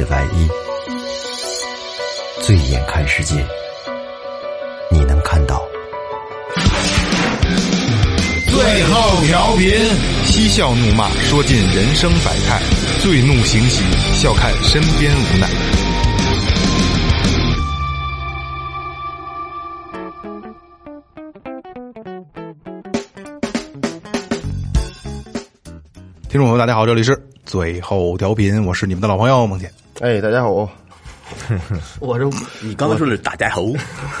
的外衣，醉眼看世界，你能看到。最后调频，嬉笑怒骂，说尽人生百态；醉怒行喜，笑看身边无奈。听众朋友，大家好，这里是最后调频，我是你们的老朋友孟姐。哎，大家好，我是你刚才说的是大家好，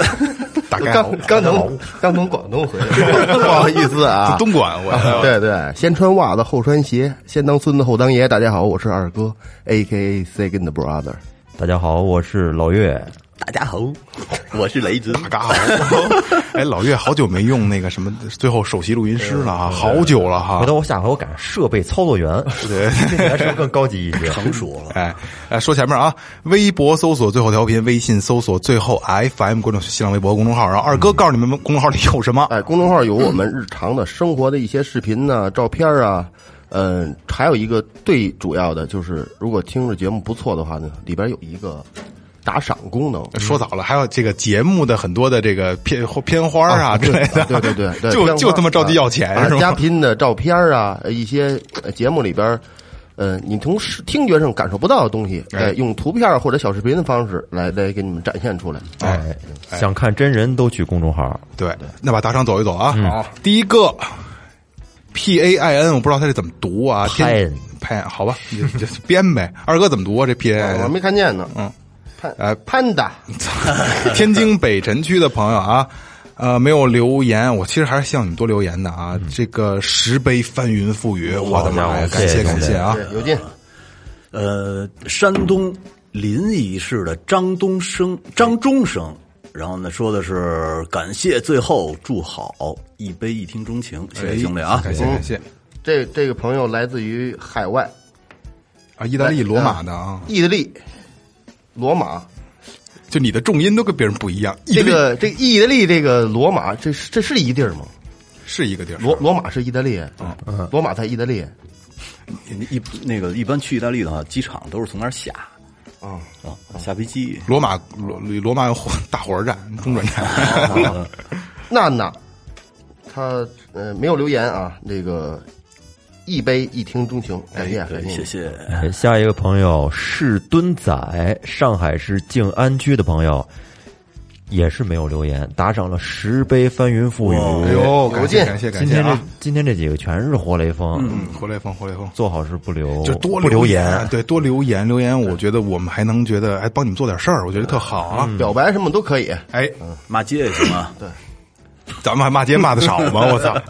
大概刚刚从刚从广东回来，不好意思啊，东莞，我对对，先穿袜子后穿鞋，先当孙子后当爷。大家好，我是二哥，A K A Second Brother。大家好，我是老岳。大家好，我是雷子，大家好。哎，老岳好久没用那个什么最后首席录音师了啊，好久了哈回。头我下回我改设备操作员，对，听起来是不是更高级一些？成熟了。哎，哎，说前面啊，微博搜索最后调频，微信搜索最后 FM 关注新浪微博公众号，然后二哥告诉你们公众号里有什么。哎，公众号有我们日常的生活的一些视频呐、照片啊，嗯，还有一个最主要的就是，如果听着节目不错的话呢，里边有一个打赏功能。说早了，还有这个节目的很多的这个片片花啊之类的，对对对对，就就这么着急要钱啊是吧？嘉宾的照片啊，一些呃节目里边，呃，你从视听觉上感受不到的东西，哎哎，用图片或者小视频的方式来来给你们展现出来。哎，想看真人都去公众号。对，那把打赏走一走啊。嗯好，第一个 P A I N，我不知道他是怎么读啊。天 Pain 拍好吧，你就就编呗。二哥怎么读啊？这 P A I 我 N，没看见呢。嗯，潘呃潘达，天津北辰区的朋友啊，呃，没有留言，我其实还是希望你们多留言的啊。这个石碑翻云覆雨，我的妈呀，感谢谢谢感谢啊！有劲。呃，山东临沂市的张东升、张中生，然后呢说的是感谢最后祝好，一杯一听钟情，谢谢兄弟啊！感谢感谢这这个朋友来自于海外，啊！意大利罗马的啊，意大利，罗马。就你的重音都跟别人不一样。这个这个意大利这个罗马，这是这是一地儿吗？是一个地儿，罗罗马是意大利，嗯罗马在意大利。一那个一般去意大利的话，机场都是从那儿下啊啊，下飞机。罗马罗罗马有火 大火车站、中转站。娜娜，他呃没有留言啊，那个一杯一听钟情，感谢感谢，谢谢。哎下一个朋友是墩仔，上海市静安区的朋友，也是没有留言，打赏了十杯翻云覆雨。哎呦，感谢感谢感今天这谢啊！今天这几个全是活雷锋，嗯，活雷锋，活雷锋。做好事不留，就多不留言，对，多留言，留言，我觉得我们还能觉得，哎，帮你们做点事儿，我觉得特好啊。表白什么都可以。哎，骂街也行啊，对咱们还骂街骂的少吗？我操！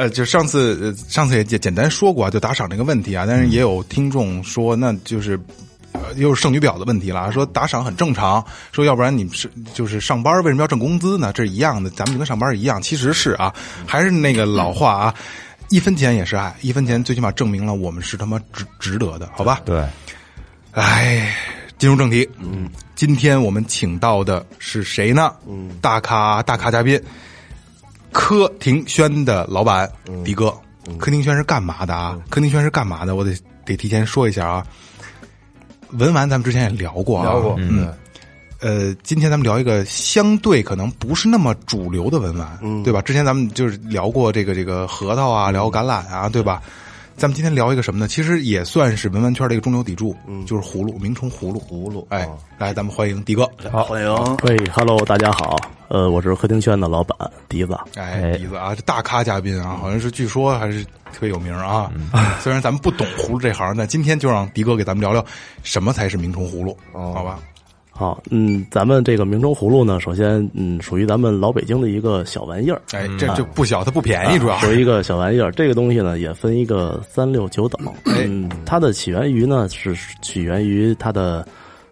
呃，就上次，呃上次也简简单说过啊，就打赏这个问题啊，但是也有听众说，那就是。呃又是剩女婊的问题了，说打赏很正常，说要不然你们是就是上班为什么要挣工资呢？这是一样的，咱们就跟上班一样，其实是啊，还是那个老话啊，一分钱也是爱，一分钱最起码证明了我们是他妈值值得的，好吧？对，哎，进入正题，嗯，今天我们请到的是谁呢？嗯，大咖大咖嘉宾，柯庭轩的老板迪哥。柯庭轩是干嘛的啊？柯庭轩是干嘛的？我得得提前说一下啊。文玩咱们之前也聊过啊，聊过嗯。呃，今天咱们聊一个相对可能不是那么主流的文玩，嗯对吧？之前咱们就是聊过这个这个核桃啊，聊橄榄啊，对吧？咱们今天聊一个什么呢？其实也算是文玩圈的一个中流砥柱，嗯，就是葫芦，明虫葫芦，葫芦哎哦，来，咱们欢迎迪哥，好，欢迎。喂，Hello，大家好，呃，我是客厅轩的老板笛子。哎，哎迪子啊，这大咖嘉宾啊，好像是据说还是特别有名啊。虽然咱们不懂葫芦这行，但今天就让迪哥给咱们聊聊什么才是明虫葫芦，好吧？好，嗯，咱们这个明州葫芦呢，首先，嗯，属于咱们老北京的一个小玩意儿，哎，这就不小，它不便宜，主要属于一个小玩意儿。这个东西呢，也分一个三六九等。嗯，它的起源于呢，是起源于它的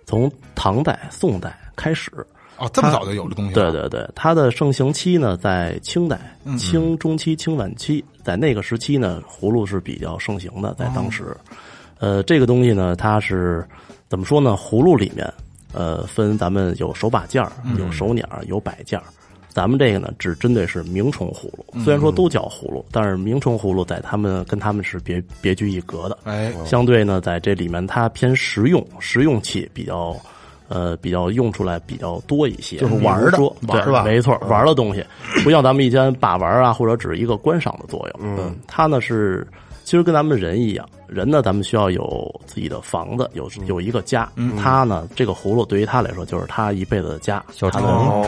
从唐代、宋代开始。哦，这么早就有这东西了，对对对，它的盛行期呢在清代，清中期、清晚期，在那个时期呢，葫芦是比较盛行的，在当时。呃，这个东西呢，它是怎么说呢？葫芦里面，呃，分咱们有手把件儿，有手捻儿，有摆件儿。咱们这个呢，只针对是鸣虫葫芦，虽然说都叫葫芦，但是鸣虫葫芦在他们跟他们是别别具一格的。哎，相对呢，在这里面它偏实用，实用器比较，呃，比较用出来比较多一些，就是玩儿的说对玩吧没错，玩儿的东西，不像咱们以前把玩儿啊，或者只是一个观赏的作用。嗯，它呢是。其实跟咱们人一样，人呢，咱们需要有自己的房子，有有一个家。他呢，这个葫芦对于他来说就是他一辈子的家，小虫，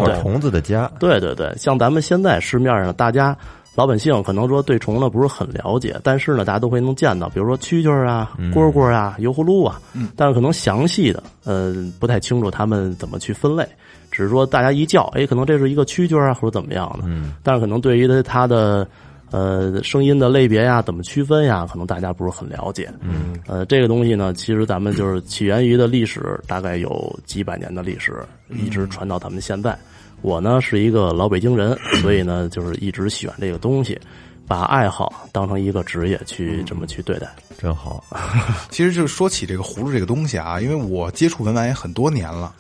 对。小虫子的家，对对对，像咱们现在市面上，大家老百姓可能说对虫子不是很了解，但是呢，大家都会能见到，比如说蛐蛐啊、蝈蝈啊、油葫芦啊，但是可能详细的，呃，不太清楚他们怎么去分类，只是说大家一叫，哎，可能这是一个蛐蛐啊，或者怎么样的，嗯，但是可能对于它它的。呃，声音的类别呀，怎么区分呀？可能大家不是很了解。嗯，呃，这个东西呢，其实咱们就是起源于的历史，大概有几百年的历史，一直传到咱们现在。我呢是一个老北京人，所以呢就是一直喜欢这个东西，把爱好当成一个职业去这么去对待。真好。其实就是说起这个葫芦这个东西啊，因为我接触文玩也很多年了。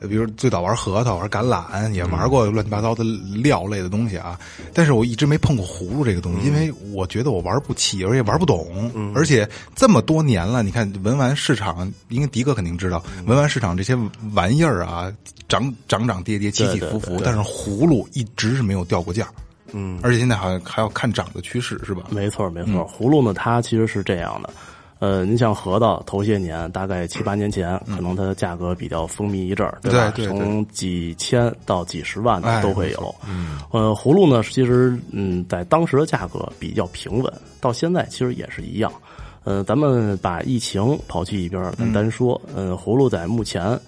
呃比如最早玩核桃、玩橄榄，也玩过乱七八糟的料类的东西啊，但是我一直没碰过葫芦这个东西，因为我觉得我玩不起，而且玩不懂，而且这么多年了，你看文玩市场，应该迪哥肯定知道，文玩市场这些玩意儿啊，涨涨涨跌跌，起起伏伏，但是葫芦一直是没有掉过价，嗯，而且现在好像还要看涨的趋势，是吧？没错，没错。葫芦呢，它其实是这样的。呃，你像核桃，头些年大概七八年前，可能它的价格比较风靡一阵儿，吧？对对对从几千到几十万都会有。嗯，呃，葫芦呢，其实嗯，在当时的价格比较平稳，到现在其实也是一样。呃，咱们把疫情抛弃一边单说，嗯、葫芦在目前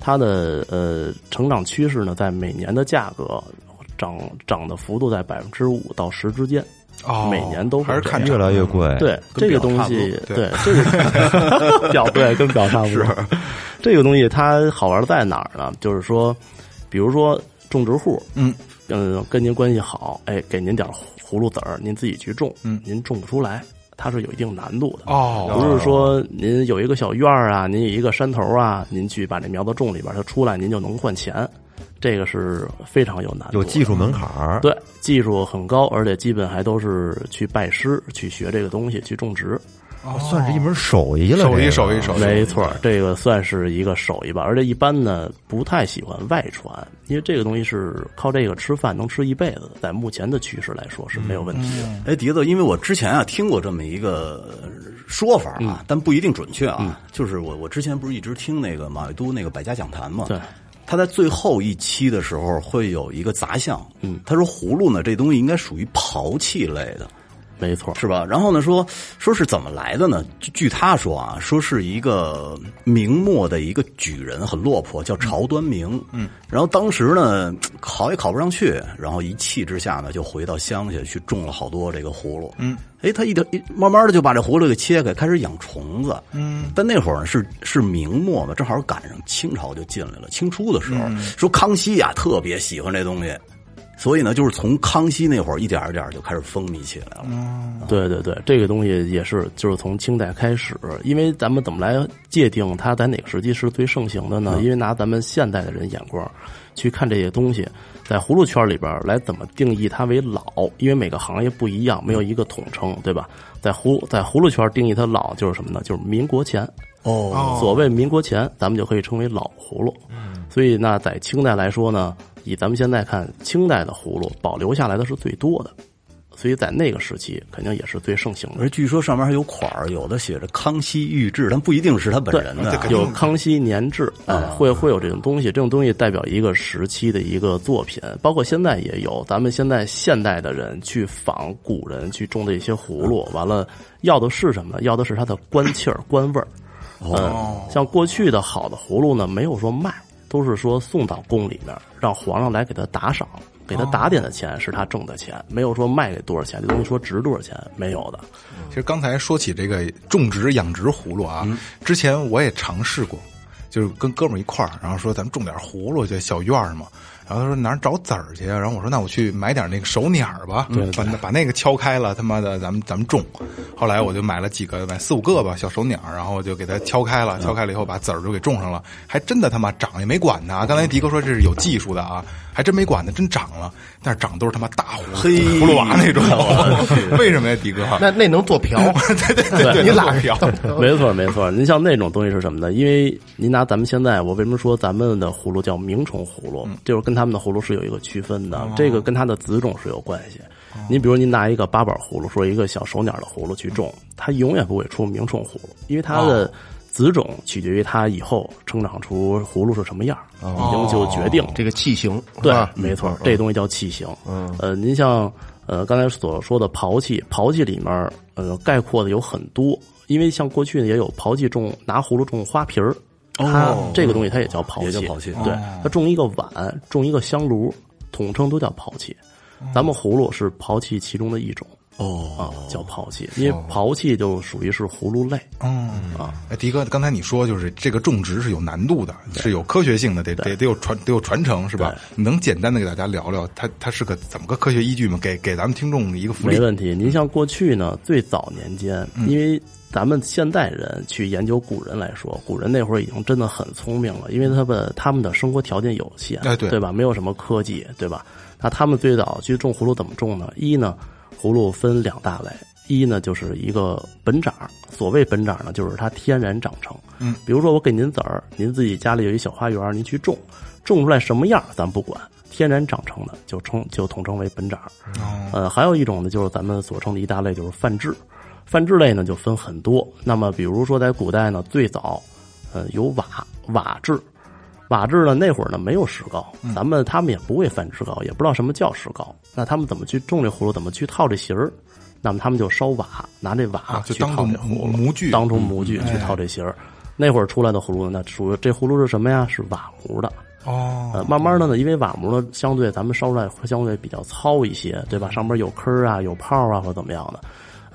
它的呃成长趋势呢，在每年的价格涨涨的幅度在百分之五到十之间。哦每年都还是看越来越贵。对这个东西，对这个表对 跟表差不多。这个东西它好玩在哪儿呢？就是说，比如说种植户，嗯嗯，跟您关系好，哎，给您点葫芦籽儿，您自己去种，嗯您种不出来，它是有一定难度的。哦，不是说您有一个小院儿啊，您有一个山头啊，您去把这苗子种里边，它出来您就能换钱，这个是非常有难度，有技术门槛儿。对，技术很高，而且基本还都是去拜师去学这个东西，去种植。算是一门手艺了。手艺手艺手艺没错，这个算是一个手艺吧。而且一般呢，不太喜欢外传，因为这个东西是靠这个吃饭，能吃一辈子。在目前的趋势来说是没有问题的。哎，笛子，因为我之前啊听过这么一个说法啊，但不一定准确啊。就是我我之前不是一直听那个马未都那个百家讲坛嘛，对，他在最后一期的时候会有一个杂项，嗯，他说葫芦呢这东西应该属于陶器类的，没错，是吧？然后呢，说说是怎么来的呢？据据他说啊，说是一个明末的一个举人，很落魄，叫曹端明。嗯，然后当时呢，考也考不上去，然后一气之下呢，就回到乡下去种了好多这个葫芦。嗯，哎，他一点一慢慢的就把这葫芦给切开，开始养虫子。嗯，但那会儿呢是是明末嘛，正好赶上清朝就进来了，清初的时候，说康熙呀特别喜欢这东西。所以呢，就是从康熙那会儿一点儿一点儿就开始风靡起来了。对对对，这个东西也是，就是从清代开始，因为咱们怎么来界定它在哪个时期是最盛行的呢？因为拿咱们现代的人眼光去看这些东西，在葫芦圈里边来怎么定义它为老？因为每个行业不一样，没有一个统称，对吧？在葫在葫芦圈定义它老就是什么呢？就是民国前。哦，所谓民国前，咱们就可以称为老葫芦。所以那在清代来说呢，以咱们现在看，清代的葫芦保留下来的是最多的，所以在那个时期肯定也是最盛行的。而据说上面还有款儿，有的写着康熙御制，但不一定是他本人的。有康熙年制，哎，会会有这种东西，这种东西代表一个时期的一个作品，包括现在也有。咱们现在现代的人去仿古人去种的一些葫芦，完了要的是什么呢？要的是它的官气儿、官味儿。嗯，像过去的好的葫芦呢，没有说卖，都是说送到宫里面，让皇上来给他打赏，给他打点的钱是他挣的钱，没有说卖给多少钱，这东西说值多少钱，没有的。其实刚才说起这个种植养殖葫芦啊，之前我也尝试过，就是跟哥们儿一块儿，然后说咱们种点葫芦，这小院儿嘛。然后他说哪儿找籽儿去啊？然后我说那我去买点那个手捻儿吧，把那把那个敲开了，他妈的咱们咱们种。后来我就买了几个，买四五个吧小手捻儿，然后就给它敲开了，敲开了以后把籽儿就给种上了，还真的他妈长也没管它。刚才迪哥说这是有技术的啊，还真没管它，真长了，但是长都是他妈大葫芦 嘿葫芦娃那种。为什么呀，迪哥？那那能做瓢？对对对对，你拉瓢。没错，没错。您像那种东西是什么呢？因为您拿咱们现在，我为什么说咱们的葫芦叫明虫葫芦，就是跟他们的葫芦是有一个区分的，这个跟它的子种是有关系。您比如您拿一个八宝葫芦，说一个小手鸟的葫芦去种，它永远不会出明虫葫芦，因为它的子种取决于它以后成长出葫芦是什么样儿，已经就决定。这个器型对，没错，这东西叫器型。嗯，呃，您像呃刚才所说的刨器，刨器里面呃概括的有很多，因为像过去呢也有刨器种拿葫芦种花瓶儿，它这个东西它也叫刨器，也叫刨器对，它种一个碗，种一个香炉，统称都叫刨器。咱们葫芦是刨器其中的一种哦啊，叫刨器，因为刨器就属于是葫芦类。嗯啊，哎，迪哥，刚才你说就是这个种植是有难度的，是有科学性的，得得得有传得有传承，是吧？你能简单的给大家聊聊它它是个怎么个科学依据吗？给给咱们听众一个福利。没问题。您像过去呢，最早年间，嗯因为咱们现代人去研究古人来说，古人那会儿已经真的很聪明了，因为他们他们的生活条件有限，哎对对吧？没有什么科技，对吧？那他们最早去种葫芦怎么种呢？一呢，葫芦分两大类。一呢，就是一个本长儿，所谓本长儿呢，就是它天然长成。嗯，比如说我给您籽儿，您自己家里有一小花园，您去种，种出来什么样咱不管，天然长成的就称就统称为本长儿。哦，呃，还有一种呢，就是咱们所称的一大类，就是泛制。泛制类呢就分很多。那么，比如说在古代呢，最早，呃，有瓦瓦质，瓦制呢那会儿呢没有石膏，咱们他们也不会翻石膏，也不知道什么叫石膏。那他们怎么去种这葫芦，怎么去套这形儿？那么他们就烧瓦，拿这瓦去套这葫芦，模具当成模具去套这形儿。那会儿出来的葫芦呢，那属于这葫芦是什么呀？是瓦模的。哦，呃，慢慢的呢，因为瓦模呢，相对咱们烧出来会相对比较糙一些，对吧？上面有坑啊，有泡啊，或怎么样的。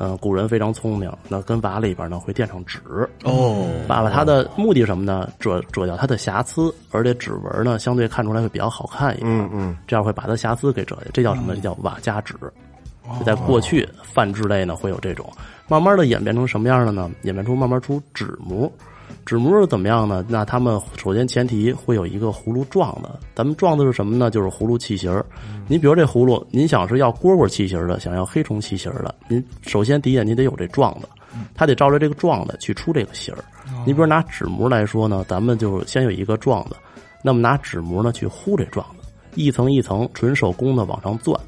嗯、古人非常聪明，那跟瓦里边呢会垫上纸，哦，把了它的目的什么呢？遮遮掉它的瑕疵，而且指纹呢相对看出来会比较好看一点。嗯嗯，这样会把它瑕疵给遮下，这叫什么？这叫瓦加纸。就在过去泛制类呢会有这种，慢慢的演变成什么样的呢？演变出慢慢出纸模。纸模是怎么样呢？那他们首先前提会有一个葫芦状的，咱们状的是什么呢？就是葫芦器型儿。您比如这葫芦，您想是要蝈蝈器型儿的，想要黑虫器型儿的，您首先第一眼您得有这状的，它得照着这个状的去出这个型儿。你比如拿纸模来说呢，咱们就先有一个状的，那么拿纸模呢去糊这状的，一层一层纯手工的往上钻。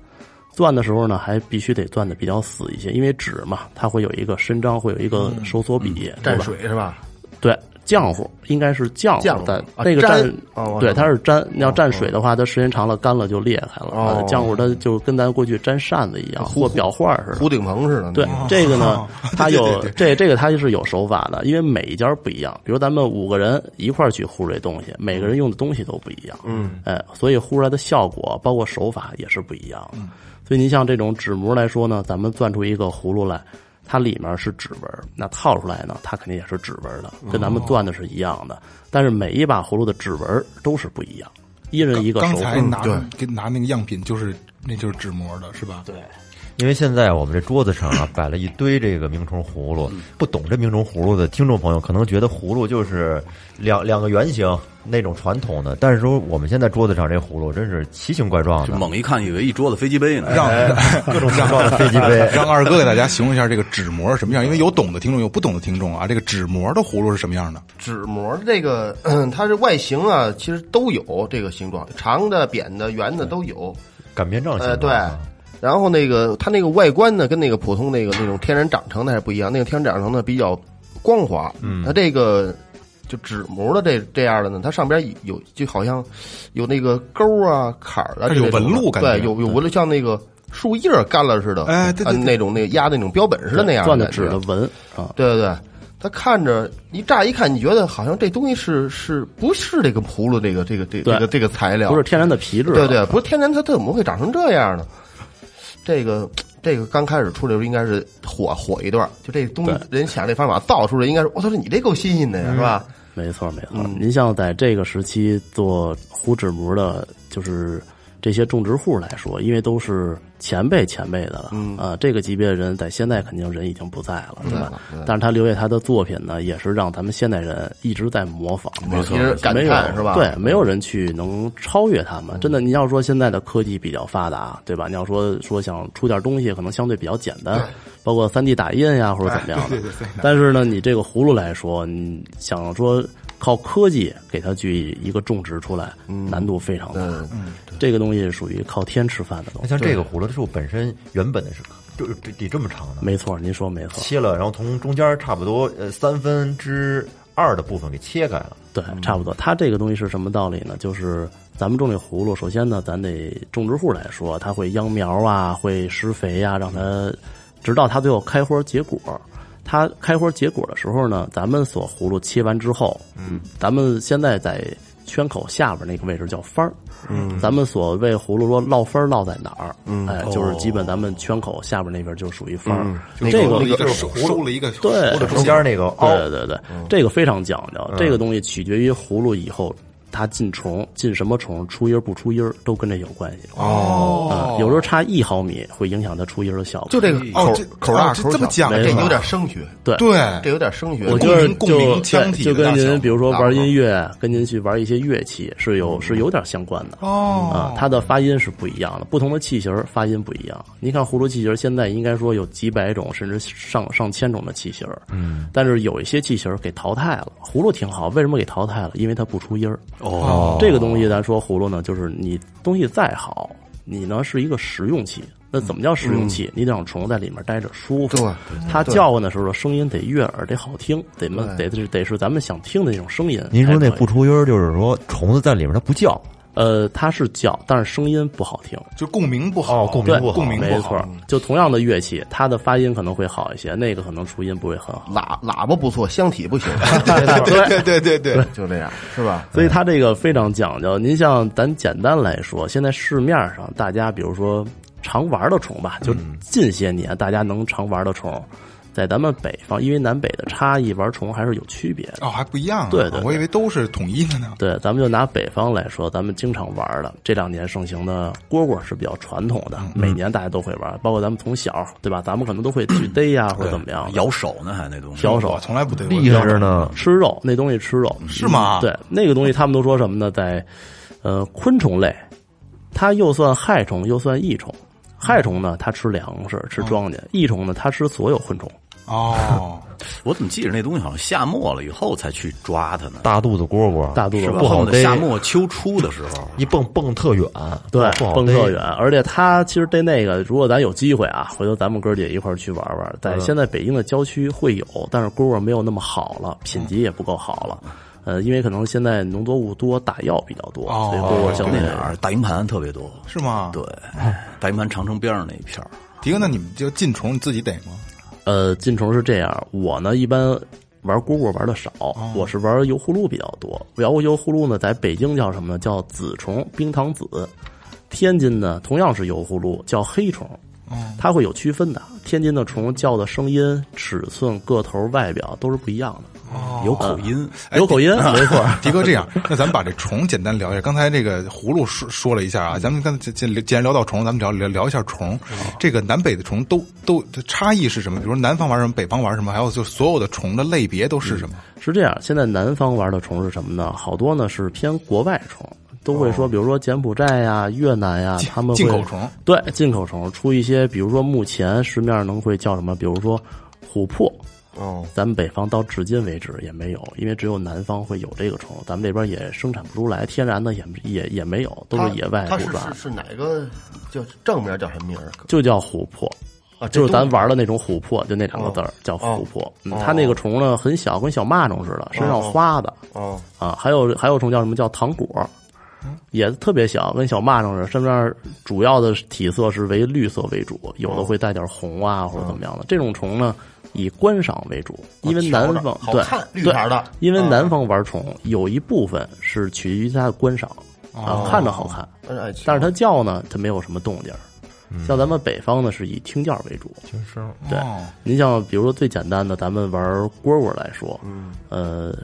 钻的时候呢，还必须得钻的比较死一些，因为纸嘛，它会有一个伸张，会有一个收缩比，对蘸吧？水是吧？对，浆糊应该是浆浆糊糊，但啊沾那个蘸对，它是沾。你要蘸水的话，它时间长了干了就裂开了。浆糊它就跟咱过去粘扇子一样，或裱画似的。胡顶棚似的。对这个呢，它有这这个它是有手法的，因为每一家不一样。比如咱们五个人一块儿去糊这东西，每个人用的东西都不一样。嗯，哎，所以糊出来的效果包括手法也是不一样的。所以您像这种纸模来说呢，咱们攥出一个葫芦来，它里面是指纹，那套出来呢，它肯定也是指纹的，跟咱们钻的是一样的。但是每一把葫芦的指纹都是不一样，一人一个手刚才法。拿给拿那个样品，就是那就是纸模的，是吧？对，因为现在我们这桌子上啊摆了一堆这个明虫葫芦，不懂这明虫葫芦的听众朋友可能觉得葫芦就是两两个圆形那种传统的，但是说我们现在桌子上这葫芦真是奇形怪状的，就猛一看以为一桌子飞机杯呢。让 各种形状的飞机杯。让二哥给大家形容一下这个纸模是什么样，因为有懂的听众，有不懂的听众啊。这个纸模的葫芦是什么样的？纸模这个，嗯它是外形啊，其实都有这个形状，长的、扁的、圆的都有。擀面杖形呃，对。然后那个它那个外观呢，跟那个普通那个那种天然长成的还不一样。那个天然长成的比较光滑，嗯它这个就纸模的这这样的呢，它上边有就好像有那个钩啊、坎儿啊，有纹路感觉对，有有纹路，像那个树叶儿干了似的，哎对对对啊那种那个压那种标本似的那样钻的纸的纹啊，对对对，它看着一乍一看，你觉得好像这东西是是不是这个葫芦这个这个这对这个这个材料？不是天然的皮质。对对，不是天然，它它怎么会长成这样呢？这个这个刚开始出来的时候应该是火火一段，就这东西人想这方法造出来，应该是我操，你这够新鲜的呀，是吧？没错没错，您像在这个时期做糊纸模的就是这些种植户来说，因为都是前辈前辈的了，嗯啊，这个级别的人在现在肯定人已经不在了，对吧？但是他留下他的作品呢，也是让咱们现代人一直在模仿，没错没有叹是吧对，没有人去能超越他们。真的，你要说现在的科技比较发达，对吧？你要说说想出点东西，可能相对比较简单，包括三 D 打印呀，或者怎么样的。对对对，但是呢，你这个葫芦来说，你想说靠科技给它去一个种植出来，难度非常大。嗯，这个东西属于靠天吃饭的东西。那像这个葫芦树本身原本的是就是得这么长的，没错，您说没错，切了，然后从中间差不多呃三分之二的部分给切开了。对，差不多。它这个东西是什么道理呢？就是咱们种这葫芦，首先呢，咱得种植户来说，它会秧苗啊，会施肥呀、让它直到它最后开花结果。它开花结果的时候呢，咱们所葫芦切完之后，嗯，咱们现在在圈口下边那个位置叫翻儿。嗯，咱们所谓葫芦说落分儿落在哪儿？嗯，哎，就是基本咱们圈口下边那边就属于翻儿。就这个收了一个收收了一个对中间那个，对对对，这个非常讲究。这个东西取决于葫芦以后它进虫进什么虫，出音儿不出音儿都跟这有关系。哦啊，有时候差一毫米会影响它出音儿的效果。就这个口哦口大哦这口小这么讲究这有点声学，对对这有点声学。我觉得就腔体就跟您比如说玩音乐，跟您去玩一些乐器是有是有点相关的。哦啊，它的发音是不一样的，不同的器型发音不一样。您看葫芦器型现在应该说有几百种，甚至上上千种的器型。嗯，但是有一些器型给淘汰了。葫芦挺好，为什么给淘汰了？因为它不出音儿。哦，这个东西咱说葫芦呢，就是你东西再好，你呢是一个实用器。那怎么叫实用器？你得让虫在里面待着舒服。对它叫唤的时候声音得悦耳，得好听，得么得得得是咱们想听的那种声音。您说那不出音儿，就是说虫子在里面它不叫，呃，它是叫，但是声音不好听。就共鸣不好，哦共鸣，不好共鸣不好没错。就同样的乐器，它的发音可能会好一些，那个可能出音不会很好。喇喇叭不错，箱体不行，对对对 对，就这样是吧？所以它这个非常讲究。您像咱简单来说，现在市面上大家比如说常玩的虫吧，就近些年大家能常玩的虫，在咱们北方，因为南北的差异，玩虫还是有区别的。哦，还不一样啊，对对对我以为都是统一的呢。对，咱们就拿北方来说，咱们经常玩的这两年盛行的蝈蝈是比较传统的，每年大家都会玩，包括咱们从小对吧？咱们可能都会去 逮呀、或者怎么样咬，手呢，还那东西。咬手从来不对，厉害着呢。吃肉，那东西吃肉是吗对，那个东西他们都说什么呢？在呃昆虫类，它又算害虫又算益虫。害虫呢，它吃粮食、吃庄稼；益虫呢，它吃所有昆虫。哦，我怎么记着那东西好像夏末了以后才去抓它呢？大肚子蝈蝈，大肚子？不好逮夏末秋初的时候，一蹦蹦特远，对，蹦特远，而且它其实逮那个，如果咱有机会啊，回头咱们哥儿姐一块儿去玩玩。在现在北京的郊区会有，但是蝈蝈没有那么好了，品级也不够好了。呃，因为可能现在农作物多，打药比较多，哦所以蝈蝈相对那点儿大营盘特别多。是吗？对，大营盘长城边上那一片儿迪哥，那你们就进虫你自己逮吗？呃，进虫是这样，我呢一般玩蝈蝈玩的少，我是玩油葫芦比较多。摇油葫芦呢，在北京叫什么呢？叫紫虫，冰糖紫。天津呢，同样是油葫芦，叫黑虫。它会有区分的。天津的虫叫的声音、尺寸、个头、外表都是不一样的。有口音，有口音，没错。迪哥，这样，那咱们把这虫简单聊一下。刚才这个葫芦说说了一下啊，咱们刚才既既然聊到虫，咱们聊聊聊一下虫。这个南北的虫都都差异是什么？比如说南方玩什么，北方玩什么，还有就所有的虫的类别都是什么？是这样，现在南方玩的虫是什么呢？好多呢是偏国外虫，都会说，比如说柬埔寨呀、越南呀，他们会进口虫对进口虫出一些，比如说目前市面上能会叫什么？比如说琥珀。哦，咱们北方到至今为止也没有，因为只有南方会有这个虫，咱们这边也生产不出来，天然的也也也没有，都是野外它是捕抓是，是哪个叫正面叫什么名儿？就叫琥珀。啊，就是咱玩的那种琥珀，就那两个字儿、叫琥珀。它那个虫呢很小，跟小蚂蚱似的，身上花的。哦啊，还有还有虫叫什么叫糖果，也特别小，跟小蚂蚱似的，身边主要的体色是为绿色为主，有的会带点红啊或者怎么样的。这种虫呢以观赏为主，因为南方对绿对色的因为嗯。南方玩虫有一部分是取决于它的观赏啊，看着好看，哎但是它叫呢它没有什么动静儿。像咱们北方呢是以听叫为主，听声。对哦，您像比如说最简单的，咱们玩蝈蝈来说，呃，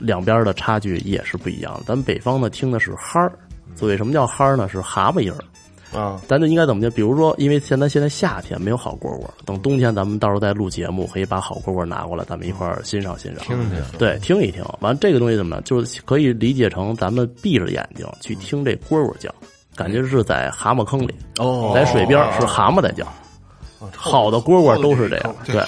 两边的差距也是不一样的。咱们北方呢听的是哈儿，所以什么叫哈儿呢？是蛤蟆音儿。啊，咱就应该怎么讲？比如说，因为现在现在夏天没有好蝈蝈，等冬天咱们到时候再录节目，可以把好蝈蝈拿过来，咱们一块儿欣赏欣赏，听听对，听一听。完，这个东西怎么呢？就是可以理解成咱们闭着眼睛去听这蝈蝈叫，感觉是在蛤蟆坑里，哦在水边是蛤蟆在叫。好的蝈蝈都是这样，对，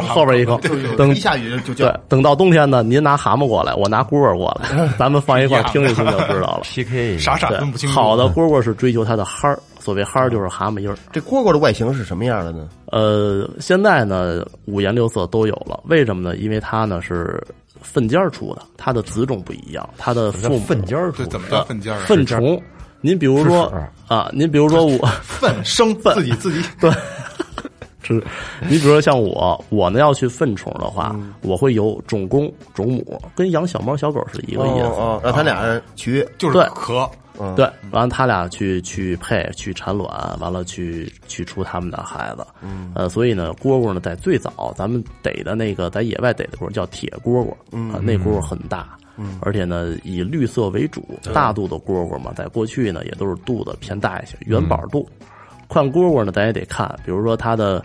后 边一个，等一下雨就对叫，，等到冬天呢，您拿蛤蟆过来，我拿蝈蝈过来，咱们放一块听一听就知道了。PK 傻傻分不清。好的蝈蝈是追求它的哈儿，所谓哈儿就是蛤蟆音儿。这蝈蝈的外形是什么样的呢？呃，现在呢五颜六色都有了，为什么呢？因为它呢是粪尖儿出的，它的子种不一样，它的粪尖儿对，出怎么叫粪尖儿啊？粪虫。您比如说啊，您比如说我 粪生粪自己自己对，是，你比如说像我，我呢要去粪虫的话，我会有种公种母，跟养小猫小狗是一个意思。哦哦，让他俩人取，就是对壳，嗯，对，完了他俩去去配去产卵，完了去去出他们的孩子。嗯，呃，所以呢，蝈蝈呢在最早咱们逮的那个在野外逮的蝈蝈叫铁蝈蝈，嗯、啊，那蝈蝈很大。嗯，而且呢，以绿色为主，大肚子蝈蝈嘛，在过去呢也都是肚子偏大一些，元宝肚。看蝈蝈呢，咱也得看，比如说它的，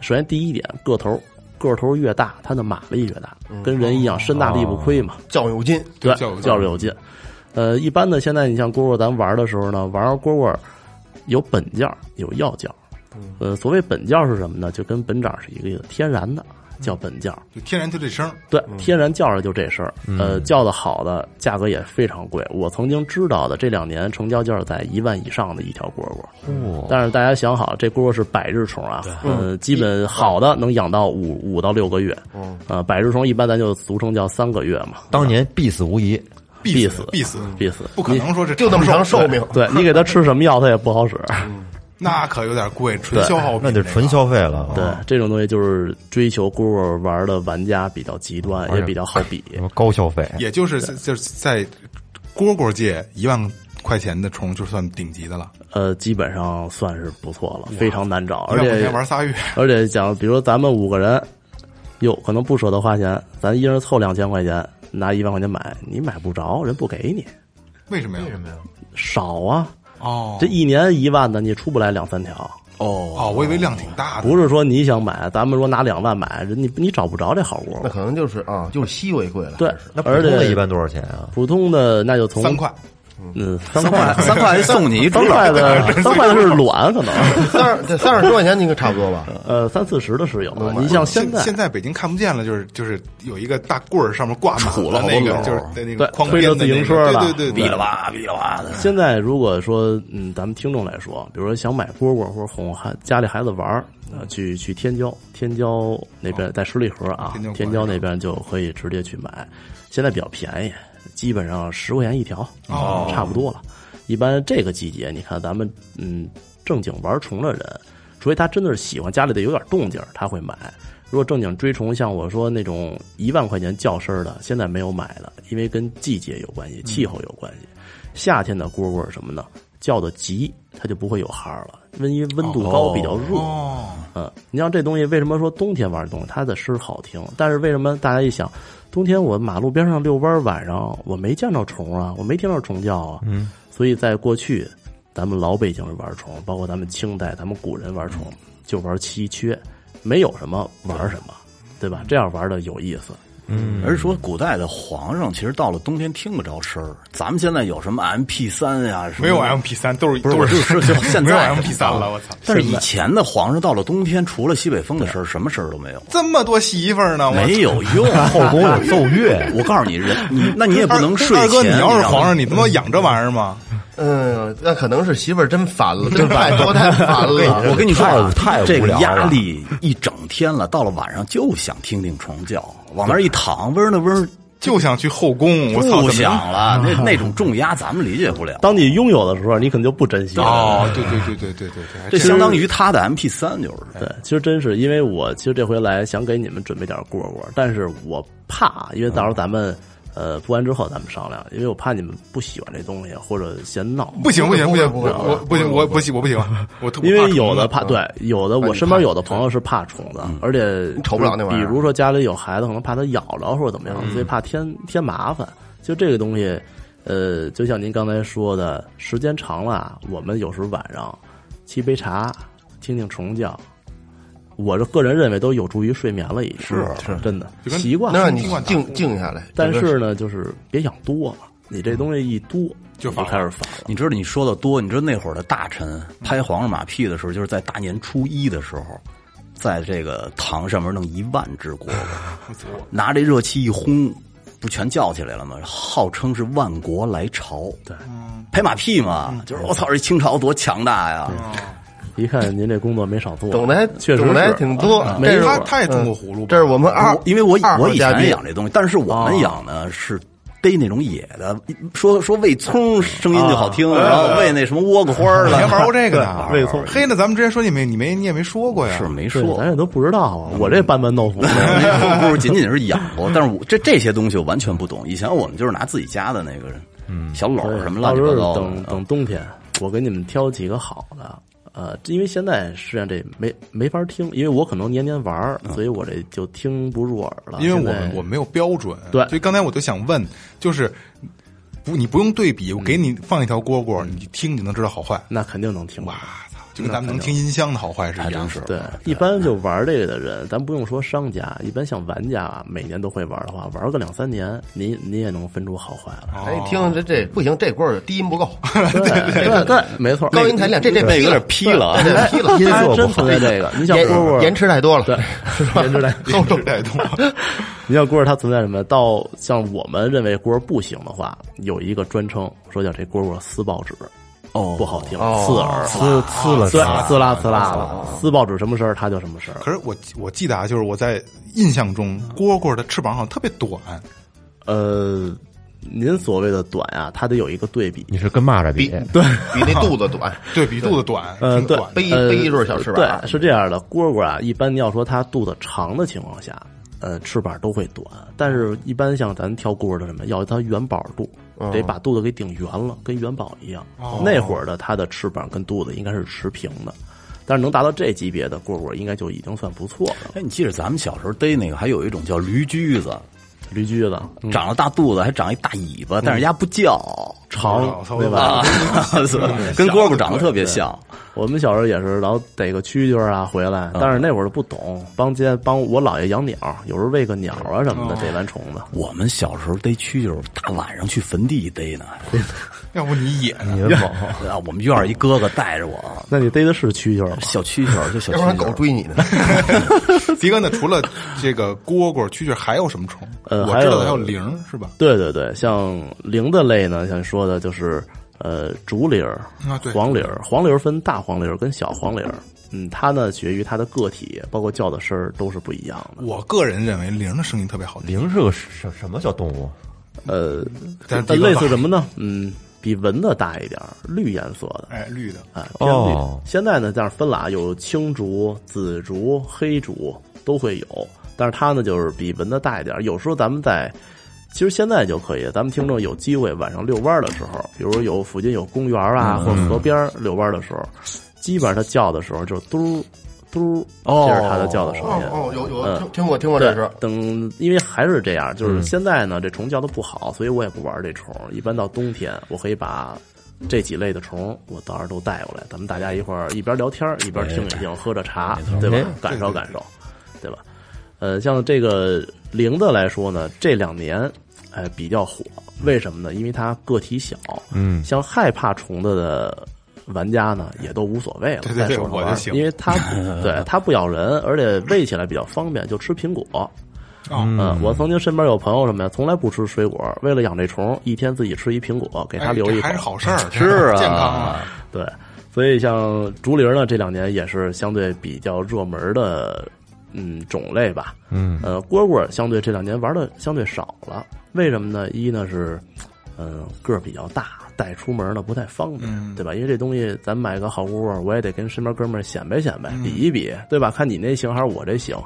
首先第一点，个头，个头越大，它的马力越大，跟人一样，身大力不亏嘛。较有劲，对，较有劲较着有劲。呃，一般的现在你像蝈蝈，咱玩的时候呢，玩蝈蝈有本叫有药叫。呃，所谓本叫是什么呢？就跟本掌是一个意思，天然的叫本叫。就天然就这声儿。对，天然叫着就这声儿。呃，叫的好的价格也非常贵。我曾经知道的，这两年成交价在一万以上的一条蝈蝈。嚯但是大家想好，这蝈蝈是百日虫啊，呃，基本好的能养到五五到六个月。呃，百日虫一般咱就俗称叫三个月嘛。当年必死无疑，必死必死，必死，不可能说是就那么长寿命，对你给它吃什么药，它也不好使。那可有点贵，纯消耗品，那就纯消费了。对，这种东西就是追求蝈蝈玩的玩家比较极端，也比较好比。什么高消费？也就是就是在蝈蝈界一万块钱的虫就算顶级的了，呃，基本上算是不错了，非常难找，而且玩仨月，而且讲，比如咱们五个人，哟，可能不舍得花钱，咱一人凑两千块钱，拿一万块钱买，你买不着，人不给你，为什么呀？为什么呀？少啊，哦这一年一万的，你出不来两三条。哦哦，我以为量挺大的，不是说你想买，咱们说拿两万买，人你你找不着这好蝈蝈。那可能就是啊，就是稀为贵了。对，那普通的一般多少钱啊？普通的那就从三块，嗯三块三块送你一只 三块的三块的是 卵可能，三十三十多块钱应该差不多吧？呃三四十的是有的。你像现在现在北京看不见了，就是就是有一个大棍儿上面挂满了那个，就是在那个对筐推着自行车的对对对对哔啦，吧哔啦吧的，现在如果说，嗯，咱们听众来说，比如说想买蝈蝈或者哄孩家里孩子玩儿，呃，去去天骄，天骄那边在十里河啊，天骄那边就可以直接去买，现在比较便宜，基本上十块钱一条，哦差不多了。一般这个季节，你看咱们嗯正经玩虫的人，除非他真的是喜欢家里的有点动静，他会买。如果正经追虫，像我说那种一万块钱叫声的，现在没有买的，因为跟季节有关系，气候有关系。夏天的蝈蝈是什么呢？叫的急，它就不会有哈儿了，温因为温度高，比较热。哦，嗯，你像这东西，为什么说冬天玩的东西它的声好听？但是为什么大家一想，冬天我马路边上遛弯，晚上我没见着虫啊，我没听到虫叫啊。嗯，所以在过去，咱们老北京人玩虫，包括咱们清代，咱们古人玩虫，就玩稀缺，没有什么玩什么，对吧？这样玩的有意思。嗯，而说古代的皇上，其实到了冬天听不着声儿。咱们现在有什么 MP 三呀？什么没有 MP 三，都是不是都我是是 现在 MP 三了，我操！但是以前的皇上到了冬天，除了西北风的声儿，什么声儿都没有，这么多媳妇儿呢，没有用。后宫有奏乐，我告诉你，人你那你也不能睡二哥，你要是皇上，你他妈养这玩意儿吗？嗯，那可能是媳妇儿真烦了，真太多太烦了。我跟你说啊，太太这个无聊了压力一整天了，到了晚上就想听听虫叫，往那儿一躺，嗡儿的嗡儿，就想去后宫，我操！不想了。那那种重压咱们理解不了。当你拥有的时候，你可能就不珍惜了。哦，对对对对对对对，这相当于他的 MP 三就是。对，其实真是因为我其实这回来想给你们准备点蝈蝈，但是我怕，因为到时候咱们呃播完之后咱们商量，因为我怕你们不喜欢这东西或者嫌闹。不行不行不行，不行我我不行我不行我不行，我特因为有的的怕，对，有的我身边有的朋友是怕虫子，而且瞅不了那玩意儿比如说家里有孩子，可能怕它咬着或者怎么样，所以怕添添麻烦。就这个东西，呃，就像您刚才说的，时间长了，我们有时候晚上沏杯茶，听听虫叫，我这个人认为都有助于睡眠了，已经是是真的习惯能。让你静静下来。但是呢，就是别想多了，你这东西一多就开始烦了。你知道你说的多，你知道那会儿的大臣拍皇上马屁的时候，就是在大年初一的时候，在这个堂上面弄一万只蝈蝈，拿这热气一轰，不全叫起来了吗？号称是万国来朝，对，拍马屁嘛，就是我操，这清朝多强大呀！一看您这工作没少做，懂得还确实懂得还挺多。没这是他他也种过葫芦吧，这是我们二，因为我二我以前养这东西，但是我们养呢是逮那种野的，说说喂葱声音就好听，然后喂那什么倭瓜花儿你还，玩过这个呢？喂葱嘿，那咱们之前说你没你没你也没说过呀？是没，说咱。也都不知道啊。我这班门豆腐，不是仅仅是养过，但是我这这些东西我完全不懂。以前我们就是拿自己家的那个嗯小篓什么乱七八糟等的，等冬天，我给你们挑几个好的。呃，因为现在实际上这没没法听，因为我可能年年玩儿，所以我这就听不入耳了。因为我们我没有标准，对。所以刚才我就想问，就是不你不用对比，我给你放一条蝈蝈，你听你就能知道好坏。那肯定能听哇操，就跟咱们能听音箱的好坏是一样的。对，一般就玩这个的人，咱不用说商家，一般像玩家啊，每年都会玩的话，玩个两三年，您您也能分出好坏来。哎，听这这不行，这锅儿低音不够，对对对，没错，高音太亮，这这那个有点劈了劈了，真色不存在这个。你像延蝈蝈，延迟太多了，对，延迟太 后头太多，你像锅儿它存在什么？到像我们认为锅儿不行的话，有一个专称，说叫这蝈蝈撕报纸，哦不好听，哦刺耳，刺刺了对，呲呲啦刺啦的，撕报纸什么事儿，它就什么事儿。可是我我记得啊，就是我在印象中，蝈蝈的翅膀好像特别短，呃，您所谓的短啊，它得有一个对比。你是跟蚂蚱比比，对比那肚子短，对比肚子短，嗯对短的。背呃背一对小翅膀，对，是这样的，蝈蝈啊，一般要说它肚子长的情况下，呃，翅膀都会短。但是，一般像咱挑蝈蝈的什么，要它元宝肚，得把肚子给顶圆了，跟元宝一样。那会儿的它的翅膀跟肚子应该是持平的。但是能达到这级别的蝈蝈，应该就已经算不错了。哎，你记得咱们小时候逮那个，还有一种叫驴驹子，驴驹子嗯长了大肚子，还长一大尾巴，但是鸭不叫，长，对吧？啊，跟蝈蝈长得特别像。我们小时候也是老逮个蛐蛐啊回来，但是那会儿不懂，帮街帮我姥爷养鸟，有时候喂个鸟啊什么的，逮完虫子。我们小时候逮蛐蛐，大晚上去坟地逮呢。要不你野呢？你们猛，啊，我们院儿一哥哥带着我，那你逮的是蛐蛐儿吗？小蛐蛐儿就小要不然蛐蛐儿。狗追你呢。迪哥那？除了这个蝈蝈、蛐蛐，还有什么虫？呃还有我知道的还有铃，是吧？对对对，像铃的类呢，像你说的就是呃竹铃儿、啊对黄铃儿，黄铃儿分大黄铃儿跟小黄铃儿。嗯，它呢取决于它的个体，包括叫的声儿都是不一样的。我个人认为铃的声音特别好听。铃是个什什么小动物？呃，但是迪哥呃类似什么呢？嗯，比蚊子大一点儿，绿颜色的。哎，绿的，哎，偏绿。哦现在呢，但是分了啊，有青竹、紫竹、黑竹都会有，但是它呢就是比蚊子大一点儿。有时候咱们在，其实现在就可以，咱们听众有机会晚上遛弯儿的时候，比如有附近有公园啊、或者河边遛弯儿的时候，基本上它叫的时候就是嘟嘟，哦这是它的叫的声音。哦，有有嗯听听过听过这是，等因为还是这样，就是现在呢，这虫叫的不好，所以我也不玩这虫。一般到冬天，我可以把这几类的虫，我到时候都带过来，咱们大家一块儿一边聊天一边听一听，喝着茶，对吧？感受感受，对吧？呃，像这个铃的来说呢，这两年哎比较火，为什么呢？因为它个体小，嗯，像害怕虫子的玩家呢，也都无所谓了。对对对在手上玩我就行因为它 对它不咬人，而且喂起来比较方便，就吃苹果。哦嗯，我曾经身边有朋友什么呀，从来不吃水果，为了养这虫，一天自己吃一苹果，给他留一口。还是好事儿，是啊 健康啊。对，所以像竹林呢，这两年也是相对比较热门的，嗯，种类吧。嗯，呃，蝈蝈相对这两年玩的相对少了，为什么呢？一呢是，嗯、个儿比较大，带出门呢不太方便，嗯对吧？因为这东西咱买个好蝈蝈，我也得跟身边哥们儿显摆显摆，嗯比一比，对吧？看你那行还是我这行，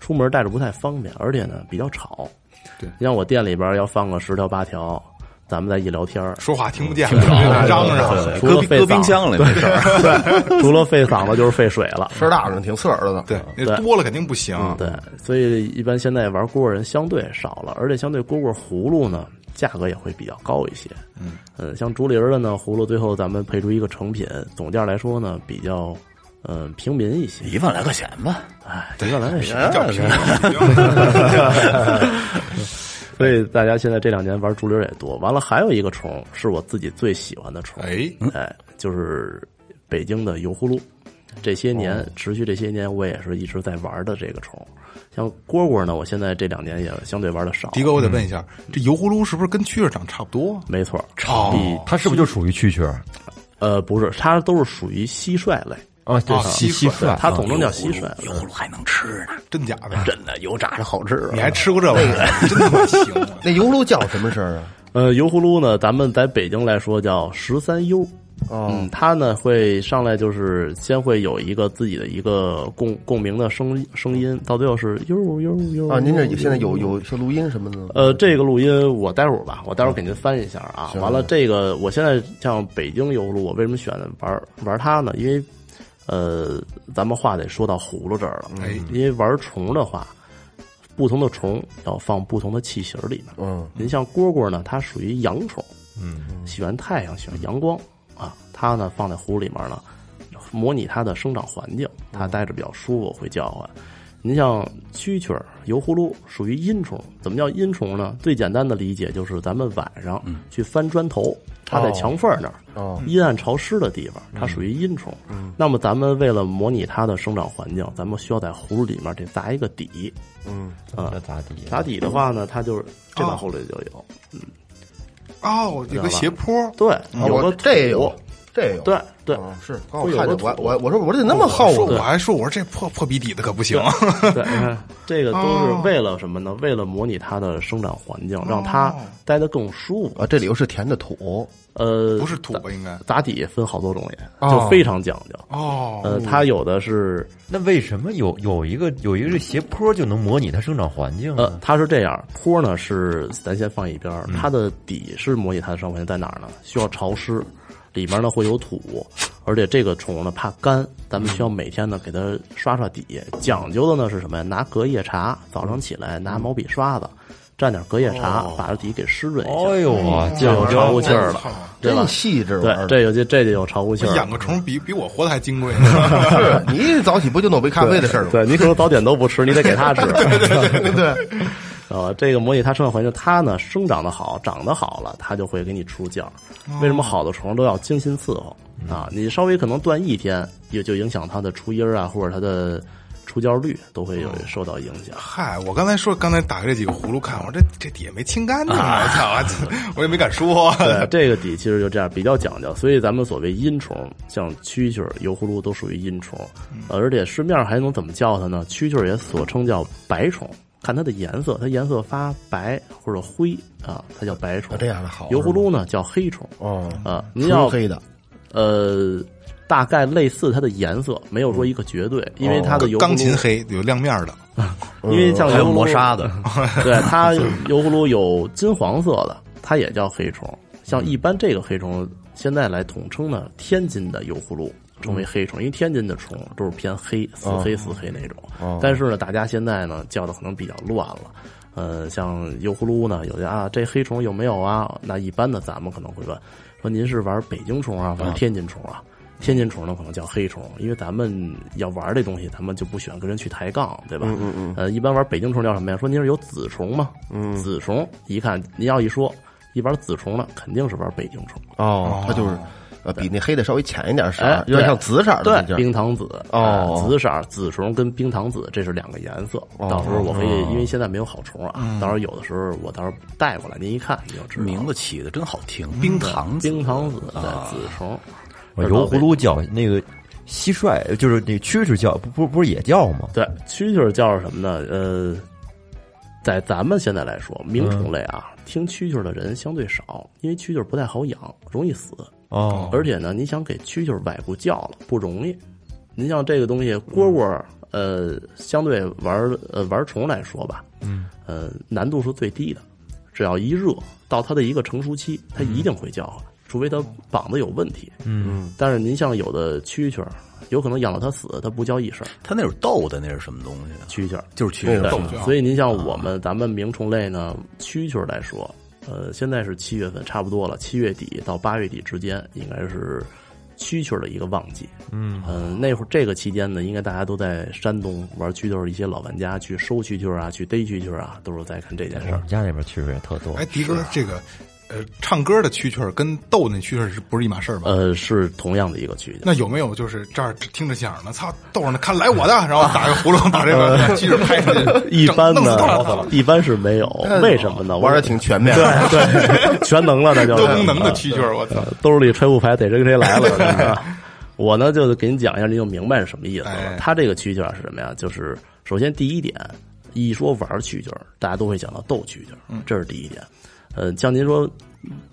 出门带着不太方便，而且呢比较吵。对你像我店里边要放个十条八条，咱们再一聊天儿说话听不见了，嚷嚷。除了冰嗓箱里没事儿。除了费嗓子就是费水了。声大着挺刺耳的。对，那多了肯定不行。对，所以一般现在玩蝈蝈人相对少了，而且相对蝈蝈葫芦呢，价格也会比较高一些。嗯，像竹林儿的呢，葫芦最后咱们配出一个成品，总价来说呢比较嗯、平民一些。一万来块钱吧，哎，一万来块钱。叫平民。所以大家现在这两年玩竹林儿也多。完了，还有一个虫是我自己最喜欢的虫，哎，哎，就是北京的油葫芦。这些年、哦持续这些年，我也是一直在玩的这个虫。像蝈蝈呢，我现在这两年也相对玩的少。迪哥，我得问一下，这油葫芦是不是跟蛐蛐长差不多？没错，哦比它是不是就属于蛐蛐？呃不是，它都是属于蟋蟀类，啊，对，啊蟋蟀，它总称叫蟋蟀。油葫芦还能吃呢，真假的？真的油炸的好吃啊。你还吃过这玩意儿？真他妈行！那油葫芦叫什么声儿啊？呃，油葫芦呢，咱们在北京来说叫十三优。哦嗯，它呢会上来就是先会有一个自己的一个共共鸣的声声音，到最后是呦呦呦啊，您这现在有有些录音什么的吗？呃，这个录音我待会儿吧，我待会儿给您翻一下啊。行完了，这个我现在像北京油葫芦，我为什么选玩玩它呢？因为呃，咱们话得说到葫芦这儿了，哎因为玩虫的话，不同的虫要放不同的器型里面。嗯，您像蝈蝈呢，它属于阳虫，嗯，喜欢太阳，喜欢阳光啊。它呢放在壶里面呢，模拟它的生长环境，它待着比较舒服，会叫唤。您像蛐蛐儿、油葫芦属于阴虫，怎么叫阴虫呢？最简单的理解就是咱们晚上去翻砖头，它在墙缝儿那儿，哦阴暗潮湿的地方，它属于阴虫。那么咱们为了模拟它的生长环境，咱们需要在葫芦里面得砸一个底。嗯，啊那咋地？砸底的话呢，它就是这把葫芦里就有，哦，有个斜坡，对，有个这也有土，这也有，对对，啊是，刚我看见我我我说我这怎么那么厚说呢？我还说我说这破破鼻底的可不行。对，你看 这个都是为了什么呢？为了模拟它的生长环境，让它待得更舒服。啊，这里头是填的土，呃，不是土吧？应该杂底分好多种也，哦就非常讲究。哦，呃，它有的是那为什么有有一个有一个是斜坡就能模拟它生长环境呢？，呃它是这样，坡呢是咱先放一边，它的底是模拟它的生长环境在哪儿呢？需要潮湿，里面呢会有土，而且这个虫呢怕干，咱们需要每天呢给它刷刷底。讲究的呢是什么呀？拿隔夜茶，早上起来拿毛笔刷子蘸点隔夜茶，把这底给湿润一下。哎呦啊，就有潮乎气儿了，真？细致，对这有就这就有潮乎气儿养个虫比比我活的还金贵呢。是你早起不就弄杯咖啡的事儿吗？对你可能早点都不吃，你得给它吃。对，呃，这个模拟它生长环境，它呢生长的好，长得好了，它就会给你出酱。为什么好的虫都要精心伺候啊？你稍微可能断一天，也就影响它的出音儿啊，或者它的出胶率都会有受到影响。嗨，我刚才说，刚才打开这几个葫芦看，我说这这底下没清干净啊！我操，我也没敢说。对，这个底其实就这样，比较讲究。所以咱们所谓阴虫，像蛐蛐、油葫芦都属于阴虫，呃而且市面上还能怎么叫它呢？蛐蛐也所称叫白虫，看它的颜色，它颜色发白或者灰啊，它叫白虫。这样的好油葫芦呢叫黑虫。哦，啊，您要黑的，呃。大概类似它的颜色，没有说一个绝对，因为它的油钢琴黑有亮面的，因为像还有磨砂的，对它 油葫芦有金黄色的，它也叫黑虫。像一般这个黑虫，现在来统称呢，天津的油葫芦称为黑虫，因为天津的虫都是偏黑、死黑、死黑那种。但是呢，大家现在呢叫的可能比较乱了。呃，像油葫芦呢，有的啊，这黑虫有没有啊？那一般的咱们可能会问，说您是玩北京虫啊，玩天津虫啊？天津虫呢，可能叫黑虫，因为咱们要玩这东西，咱们就不喜欢跟人去抬杠，对吧？嗯嗯嗯。呃，一般玩北京虫叫什么呀？说您是有紫虫吗？嗯，紫虫，一看您要一说一玩紫虫呢，肯定是玩北京虫。哦，它就是呃比那黑的稍微浅一点色有点像紫色儿的对，冰糖紫哦。呃紫色儿紫虫跟冰糖紫这是两个颜色。到时候我可以，因为现在没有好虫啊，到时候有的时候我到时候带过来，您一看你就知道。名字起的真好听，冰糖子冰糖紫对紫虫，油葫芦叫那个蟋蟀，就是那蛐蛐叫，不不不是也叫吗？对，蛐蛐儿叫什么呢？呃，在咱们现在来说，鸣虫类啊，听蛐蛐的人相对少，因为蛐蛐不太好养，容易死。哦，而且呢，你想给蛐蛐儿崴过叫了不容易。您像这个东西，蝈蝈，呃，相对玩儿呃玩虫来说吧，嗯，呃，难度是最低的。只要一热，到它的一个成熟期，它一定会叫了，除非它膀子有问题。嗯，但是您像有的蛐蛐儿，有可能养到它死，它不叫一声它那是逗的那是什么东西啊？蛐蛐儿。就是蛐蛐对儿。啊所以您像我们咱们鸣虫类呢，蛐蛐儿来说，呃，现在是七月份，差不多了，七月底到八月底之间，应该是蛐蛐儿的一个旺季。嗯那会儿这个期间呢，应该大家都在山东玩蛐蛐儿，一些老玩家去收蛐蛐儿啊，去逮蛐蛐儿啊，都是在看这件事儿我们。家那边蛐蛐也特多哎，，迪哥，这个呃，唱歌的蛐蛐儿跟逗那蛐蛐儿是不是一码事儿吧？呃，是同样的一个蛐蛐儿。那有没有就是这儿听着响呢？操，逗着呢，看来我的，然后打个葫芦把这个 蛐蛐儿拍上去，一般弄死呢弄死了，，一般是没有，为什么呢？玩的挺全面。对对，全能了，那就是都能的蛐蛐儿，我操！呃兜里揣不牌逮谁跟谁来了，我呢就给你讲一下，你就明白是什么意思哎了。它这个蛐蛐儿是什么呀？就是首先第一点，一说玩蛐蛐儿，大家都会想到逗蛐蛐儿，这是第一点。呃，像您说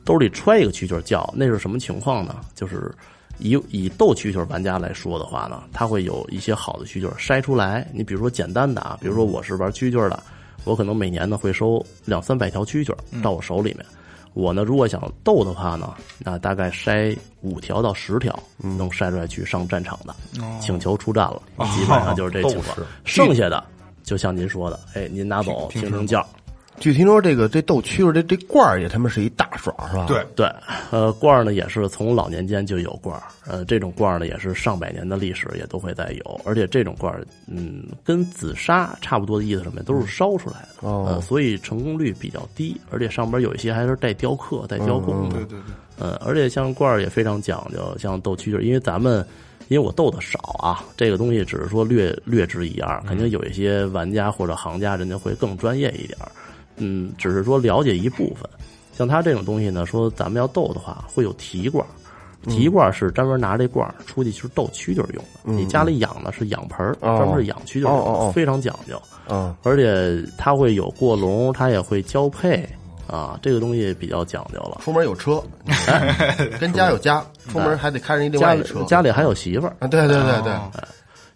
兜里揣一个蛐蛐叫，那是什么情况呢？就是以以斗蛐蛐玩家来说的话呢，他会有一些好的蛐蛐筛出来。你比如说简单的啊，比如说我是玩蛐蛐的，我可能每年呢会收两三百条蛐蛐到我手里面。我呢，如果想斗的话呢，那大概筛五条到十条，能筛出来去上战场的，请求出战了，基本上就是这 情况。剩下的就像您说的，哎，您拿走听听听叫。据听说这个这斗蛐蛐这这罐儿也他妈是一大爽是吧？对，对，呃，罐儿呢也是从老年间就有罐儿，呃，这种罐儿呢也是上百年的历史，也都会再有，而且这种罐儿，嗯，跟紫砂差不多的意思，什么呀，都是烧出来的，哦。呃，所以成功率比较低，而且上边有一些还是带雕刻、带雕工的，对对对，嗯，而且像罐儿也非常讲究，像斗蛐蛐儿，因为咱们因为我斗的少啊，这个东西只是说略略知一二，肯定有一些玩家或者行家，人家会更专业一点儿。嗯，只是说了解一部分。像他这种东西呢，说咱们要斗的话，会有提罐儿。提罐儿是专门拿这罐儿出去去斗蛐蛐儿用的。你家里养的是养盆儿，哦专门是养蛐蛐儿用的，哦哦哦非常讲究。嗯，而且它会有过笼，它也会交配啊，这个东西比较讲究了。出门有车，跟家有家，出门还得开着一另家里外一车。家里还有媳妇儿，啊，对对对对，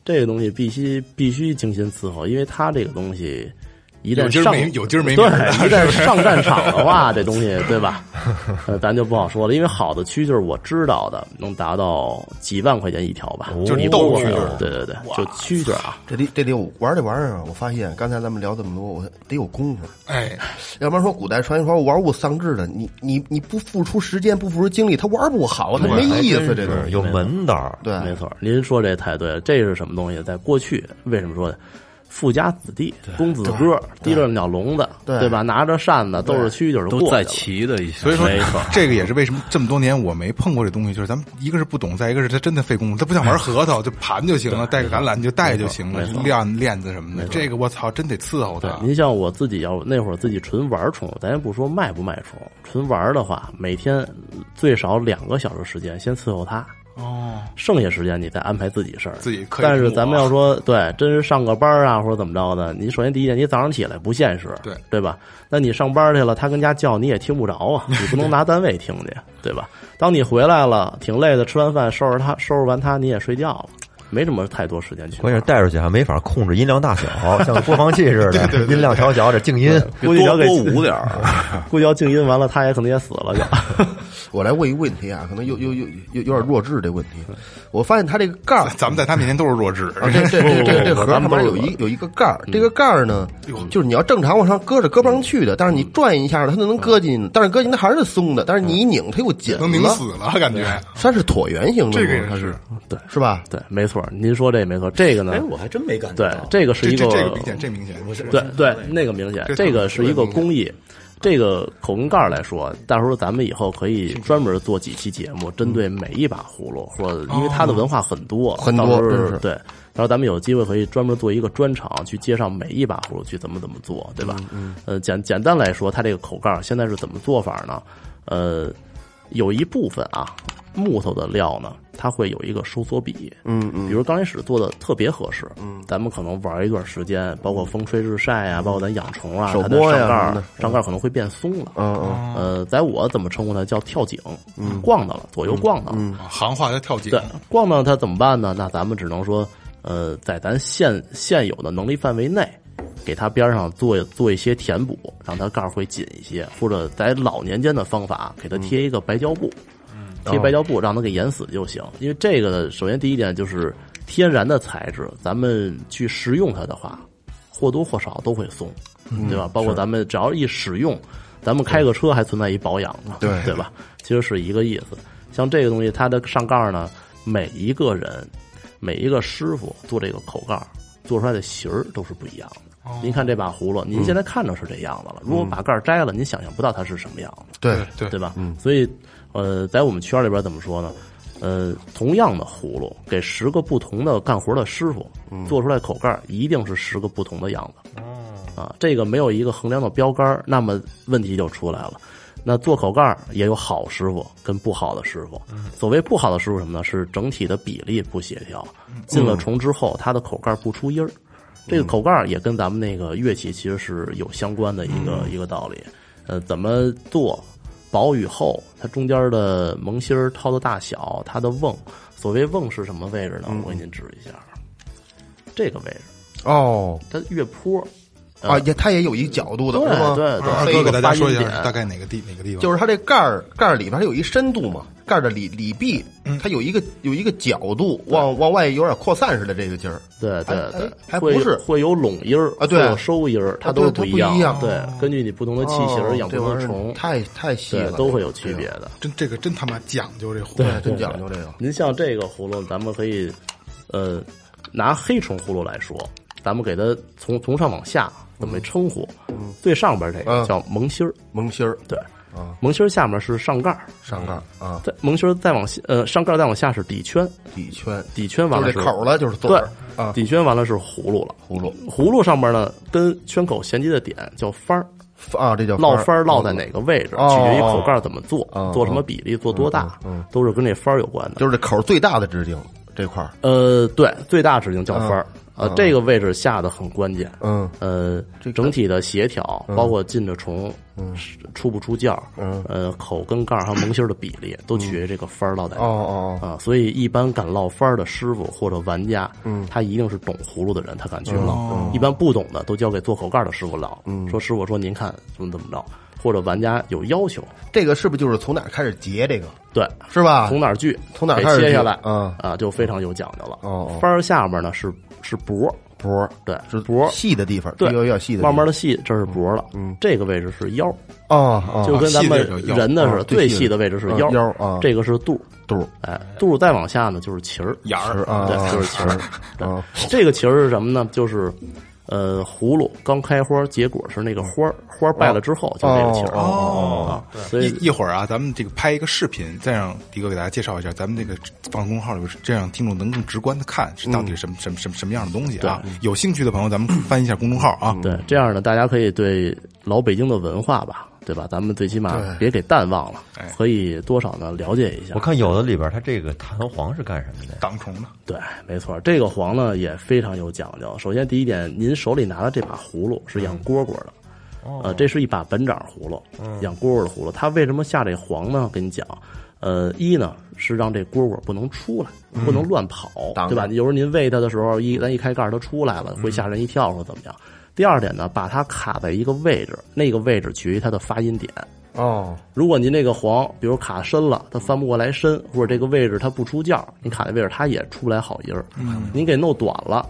这个东西必须必须精心伺候，因为它这个东西一旦有今儿上没有今儿没对，一旦上战场的话，这东西对吧？呃，咱就不好说了，因为好的蛐蛐儿我知道的能达到几万块钱一条吧，就是斗蛐儿对对对，就蛐蛐儿啊，这得这得有玩这玩意儿啊！我发现刚才咱们聊这么多，我得有功夫，哎，要不然说古代传说玩物丧志的，你你你不付出时间，不付出精力，他玩不好，他没意思。这东西是有门道。对，没错，您说这太对了。这是什么东西？在过去，为什么说呢？富家子弟、公子哥提着鸟笼子，对对吧？拿着扇子，兜着蛐蛐都在过去了齐的一些，所以说没错这个也是为什么这么多年我没碰过这东西，就是咱们一个是不懂，再一个是他真的费功夫，他不像玩核桃，就盘就行了，带个橄榄就带就行了，链链子什么的，这个我操，真得伺候对它，。您像我自己要那会儿自己纯玩宠物，咱也不说卖不卖宠，纯玩的话，每天最少两个小时时间先伺候它，哦，剩下时间你再安排自己事儿。自己可以但是咱们要说对，真是上个班啊或者怎么着的，你首先第一点，你早上起来不现实，对对吧？那你上班去了，他跟家叫你也听不着啊，你不能拿单位听去，对吧？当你回来了，挺累的，吃完饭收拾他，收拾完他你也睡觉了，没什么太多时间去。关键是带出去还没法控制音量大小，像播放器似的，音量调小，这静音。估计要给多多捂点儿。估计要静音完了，他也可能也死了就。我来问一个问题啊，可能有有有有有点弱智这问题。我发现它这个盖儿咱们在他面前都是弱智，啊，这这这这这不不盒上咱们都是面有一有一个盖儿，这个盖儿呢，就是你要正常往上搁着搁不上去的，但是你转一下它就能搁进去，但是搁进去它还是松的，但是你一拧它又紧能拧，死了，感觉。它是椭圆形的，这个也它是。对。是吧？对，没错，您说这没错，这个呢哎，，我还真没感觉对。，这个是一个这这这个明显，这明显，对对，那个明显，这这个是一个工艺。这个口根盖儿来说，到时候咱们以后可以专门做几期节目，针对每一把葫芦，或者因为它的文化很多，很多到时候对。然后咱们有机会可以专门做一个专场，去介绍每一把葫芦去怎么怎么做，对吧？嗯，呃，简简单来说，它这个口盖儿现在是怎么做法呢？呃，有一部分啊，木头的料呢，它会有一个收缩比，嗯嗯。比如刚开始做的特别合适，嗯，咱们可能玩一段时间，包括风吹日晒啊，包括咱养虫啊，它的手摸呀上盖上盖儿可能会变松了。嗯嗯。呃，在我怎么称呼它叫跳井，嗯，逛到了，左右逛到了。行话叫跳井。对，逛到它怎么办呢？那咱们只能说，呃，在咱现现有的能力范围内，给它边上做做一些填补，让它盖儿会紧一些，或者在老年间的方法，给它贴一个白胶布，贴白胶布让它给淹死就行。因为这个呢，首先第一点就是天然的材质，咱们去食用它的话，或多或少都会松，对吧？包括咱们只要一使用。咱们开个车还存在一保养呢，对对吧？其实是一个意思。像这个东西，它的上盖呢，每一个人、每一个师傅做这个口盖做出来的形儿都是不一样的。您看这把葫芦，您现在看着是这样子了，如果把盖儿摘了，您想象不到它是什么样子。对对对吧？所以，呃，在我们圈里边怎么说呢？呃，同样的葫芦，给十个不同的干活的师傅做出来口盖，一定是十个不同的样子。啊，这个没有一个衡量的标杆儿，那么问题就出来了。那做口盖也有好师傅跟不好的师傅。所谓不好的师傅什么呢？是整体的比例不协调，进了虫之后，它的口盖不出音儿。这个口盖也跟咱们那个乐器其实是有相关的一个、一个道理。呃，怎么做薄与厚，它中间的萌芯儿掏的大小，它的瓮，所谓瓮是什么位置呢？我给您指一下，这个位置，哦它越坡。啊，也它也有一个角度的，是吗？对对二这个哥给大家说一下大概哪个地哪个地方？就是它这盖儿盖儿里边它有一深度嘛，盖儿的里里壁，它有一个有一个角度，往往外有点扩散似的这个劲儿。对对哎对，还不是会有拢音儿啊对有收音儿，它啊都。不一样对，根据你不同的器型儿养不同的虫，太太细了，，都会有区别的。真这个真他妈讲究这葫芦。对，真讲究这个。您像这个葫芦，咱们可以，呃，拿黑虫葫芦来说，咱们给它从从上往下怎么称呼？最上边这个嗯。叫萌芯儿，萌芯儿。对，萌芯儿下面是上盖儿，上盖儿啊，再萌芯儿再往下，呃，上盖儿再往下是底圈，底圈，底圈完了是口了，就是对，啊，底圈完了是葫芦了。葫芦。葫芦上面呢，跟圈口衔接的点叫翻儿，啊，这叫落翻翻儿落在哪个位置，哦取决于口盖怎么做哦，做什么比例，做多大，都是跟这翻儿有关的。就是这口儿最大的直径这块儿，呃，对，最大直径叫翻儿，呃，这个位置下的很关键。嗯呃这，整体的协调，包括进的虫，嗯出不出叫，嗯呃，口跟盖儿还有萌芯儿的比例，都取决于这个翻儿落在哦哪。哦哦，啊，所以一般敢烙翻儿的师傅或者玩家，嗯，他一定是懂葫芦的人，他敢去烙。一般不懂的都交给做口盖的师傅烙。嗯，说师傅说您看怎么怎么着，或者玩家有要求，这个是不是就是从哪儿开始结这个对，是吧？从哪儿锯，从哪儿开始切下来，嗯啊，就非常有讲究了。哦哦翻儿下面呢是是脖，脖儿对，是脖，细的地方，对要要细的，慢慢的细，这是脖了，嗯，这个位置是腰，哦哦，就跟咱们人的似的，啊最细的位置是嗯腰，腰啊这个是肚，肚儿哎，肚再往下呢就是脐儿，眼儿啊，对，啊就是脐儿。这个脐儿是什么呢？就是呃，葫芦刚开花结果是那个花儿，花儿败了之后就是这个脐儿哦啊。所以一一会儿啊，咱们这个拍一个视频，再让迪哥给大家介绍一下，咱们这个放公众号里边，这样听众能更直观的看是到底是什么、什么什么什么样的东西啊。有兴趣的朋友，咱们 翻一下公众号啊。对，这样呢，大家可以对老北京的文化吧，对吧？咱们最起码别给淡忘了哎，可以多少呢了解一下我。看有的里边它这个弹簧是干什么的？挡虫的，对，没错，这个黄呢也非常有讲究。首先第一点，您手里拿的这把葫芦是养蝈蝈的，呃，这是一把本掌葫芦，养蝈蝈的葫芦。它为什么下这黄呢？跟你讲，呃，一呢是让这蝈蝈不能出来，不能乱跑，挡对吧？有时候您喂它的时候，一咱一开盖儿它出来了，会吓人一跳或怎么样。第二点呢，把它卡在一个位置，那个位置取决于它的发音点。哦如果您这个黄，比如卡深了，它翻不过来身，或者这个位置它不出叫，你卡的位置它也出不来好音儿。嗯，您给弄短了，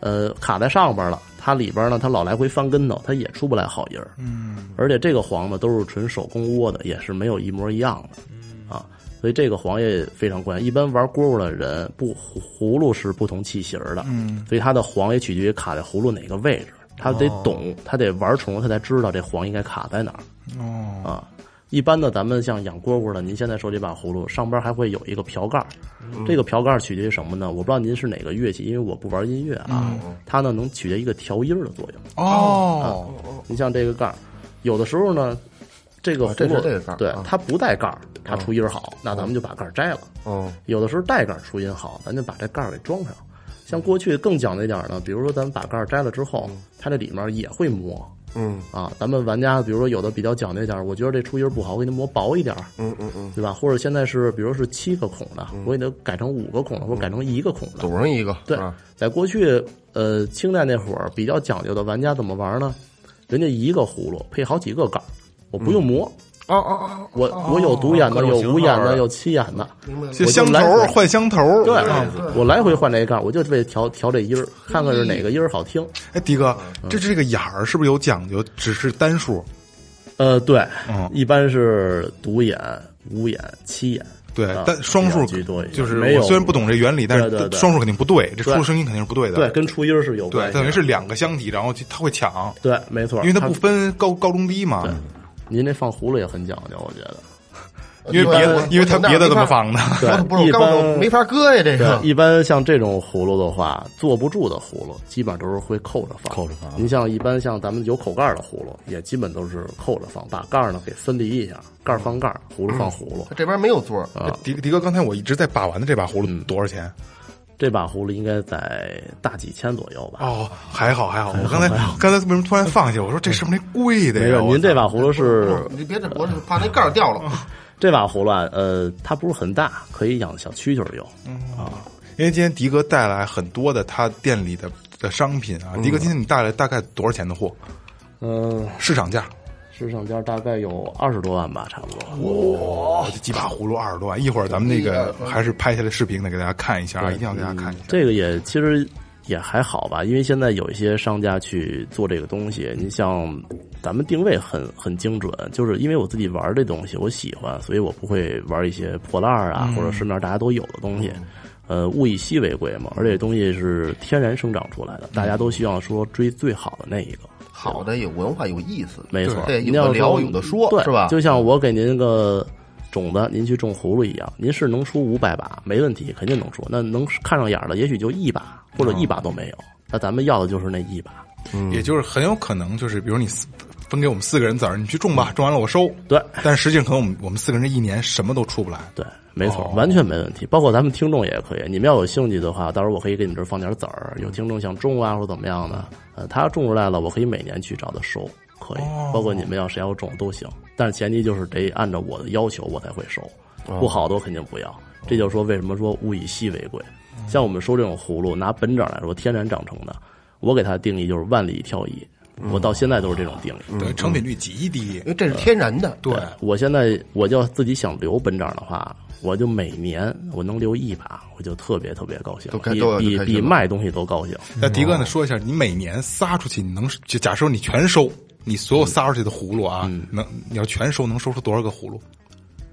呃，卡在上边了，它里边呢，它老来回翻跟头，它也出不来好音儿。嗯，而且这个黄呢都是纯手工窝的，也是没有一模一样的。啊，所以这个黄也非常关键。一般玩蝈蝈的人，不葫葫芦是不同器型的，嗯，所以它的黄也取决于卡在葫芦哪个位置。他得懂，他得玩虫，他才知道这黄应该卡在哪儿。哦，啊，一般的咱们像养蝈蝈的，您现在手里把葫芦上边还会有一个瓢盖儿，这个瓢盖儿取决于什么呢？我不知道您是哪个乐器，因为我不玩音乐啊，它呢能取决一个调音儿的作用。哦，你像这个盖儿，有的时候呢，这个啊这葫芦是这个盖儿啊对它不带盖儿，它出音儿好，那咱们就把盖儿摘了。哦有的时候带盖儿出音好，咱就把这盖儿给装上。像过去更讲究一点呢，比如说咱们把盖儿摘了之后，它这里面也会磨。嗯啊，咱们玩家比如说有的比较讲究一点儿，我觉得这出音儿不好，我给它磨薄一点儿，嗯嗯嗯，对吧？或者现在是比如是七个孔的，我给它改成五个孔的，或者改成一个孔的。堵上一个对啊，在过去呃清代那会儿比较讲究的玩家怎么玩呢？人家一个葫芦配好几个杆儿，我不用磨，哦哦哦，我我有独眼的，有五眼的，有七眼的，就香头换香头。对，我来回换这一杠，我就为调调这音儿，看看是哪个音儿好听。哎，迪哥，这这个眼儿是不是有讲究？只是单数？呃，对，嗯一般是独眼、五眼、七眼，对啊，但双数居多就是没有我虽然不懂这原理，但是双数肯定不对，这出声音肯定是不对的。对，跟出音儿是有关对，系。等于是两个箱体，然后它会抢，对，没错，因为它不分高高中低嘛对。您这放葫芦也很讲究，我觉得。因为别的，因为它别的怎么放的？对我 不是一般没法搁呀，这个，一般像这种葫芦的话，坐不住的葫芦，基本上都是会扣着放。扣着放您像一般像咱们有口盖儿的葫芦，也基本都是扣着放，把盖儿呢给分离一下，盖儿放盖儿，葫芦放葫芦。这边没有座迪迪哥，刚才我一直在把玩的这把葫芦多少钱？这把葫芦应该在大几千左右吧？哦，还好还好。我刚才刚才为什么突然放下？我说这是不是那贵的呀？没有，您这把葫芦是你别这，我是怕那盖儿掉了。这把葫芦啊，呃，它不是很大，可以养小蛐蛐儿用。因为今天迪哥带来很多的他店里的的商品啊。迪哥，今天你带来大概多少钱的货？嗯、市场价？市场价大概有二十多万吧，差不多。哇，这几把葫芦二十多万。一会儿咱们那个还是拍下来视频的，给大家看一下啊，一定要给大家看一下。这个也其实也还好吧，因为现在有一些商家去做这个东西，你像咱们定位很很精准，就是因为我自己玩这东西，我喜欢，所以我不会玩一些破烂儿啊、或者市面大家都有的东西。呃，物以稀为贵嘛，而且东西是天然生长出来的，大家都希望说追最好的那一个。好的有文化有意思，没错，对，您要有的聊有的说，对是吧？就像我给您个种子，您去种葫芦一样，您是能出五百把，没问题，肯定能出。那能看上眼儿的，也许就一把，或者一把都没有。那咱们要的就是那一把。也就是很有可能就是，比如你四分给我们四个人籽儿，你去种吧，种完了我收。对但是实际上可能我们我们四个人这一年什么都出不来。对，没错，哦完全没问题。包括咱们听众也可以，你们要有兴趣的话，到时候我可以给你们这儿放点籽儿。有听众想种啊，或者怎么样的，呃，他种出来了，我可以每年去找他收，可以。包括你们要谁要种都行，但是前提就是得按照我的要求我才会收，不好的我肯定不要。这就是说为什么说物以稀为贵。像我们收这种葫芦，拿本长来说，天然长成的，我给它的定义就是万里挑一，我到现在都是这种定理。对，成品率极低因。为这是天然的，对，我现在我要自己想留本掌的话，我就每年我能留一把，我就特别特别高兴都，开比比比卖东西都高兴。那迪哥呢？说一下，你每年撒出去，你能就假设你全收，你所有撒出去的葫芦啊，能你要全收，能收出多少个葫芦？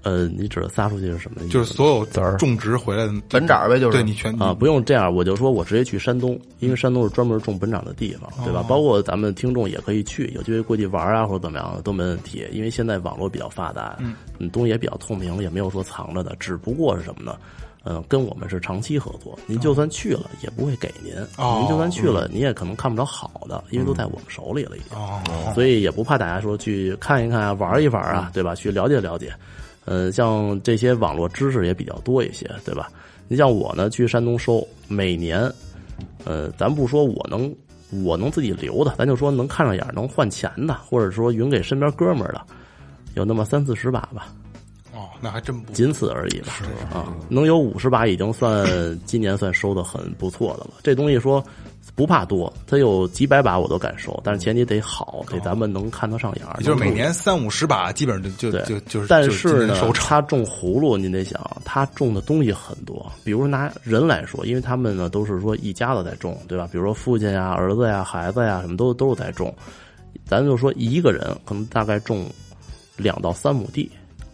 呃，你指的撒出去是什么意思？就是所有籽儿种植回来的本长儿呗就是对你全啊，不用这样，我就说我直接去山东，因为山东是专门种本长的地方，对吧？包括咱们听众也可以去，有机会过去玩啊，或者怎么样的都没问题。因为现在网络比较发达，嗯，东西也比较透明，也没有说藏着的，只不过是什么呢？嗯，跟我们是长期合作，您就算去了也不会给您，哦您就算去了，你也可能看不着好的，因为都在我们手里了已经。哦，所以也不怕大家说去看一看啊，玩一玩啊，对吧？去了解了解。呃，像这些网络知识也比较多一些，对吧？你像我呢，去山东收，每年，呃，咱不说我能我能自己留的，咱就说能看上眼能换钱的，或者说匀给身边哥们儿的，有那么三四十把吧，哦，那还真不仅此而已吧。是啊，能有五十把已经算今年算收的很不错的了。这东西说不怕多，它有几百把我都敢收，但是前提得好，得咱们能看得上眼儿。就是每年三五十把，基本上就就对，就就是但是。他种葫芦，您得想，他种的东西很多。比如拿人来说，因为他们呢都是说一家子在种，对吧？比如说父亲呀、儿子呀、孩子呀，什么都都是在种。咱就说一个人可能大概种两到三亩地，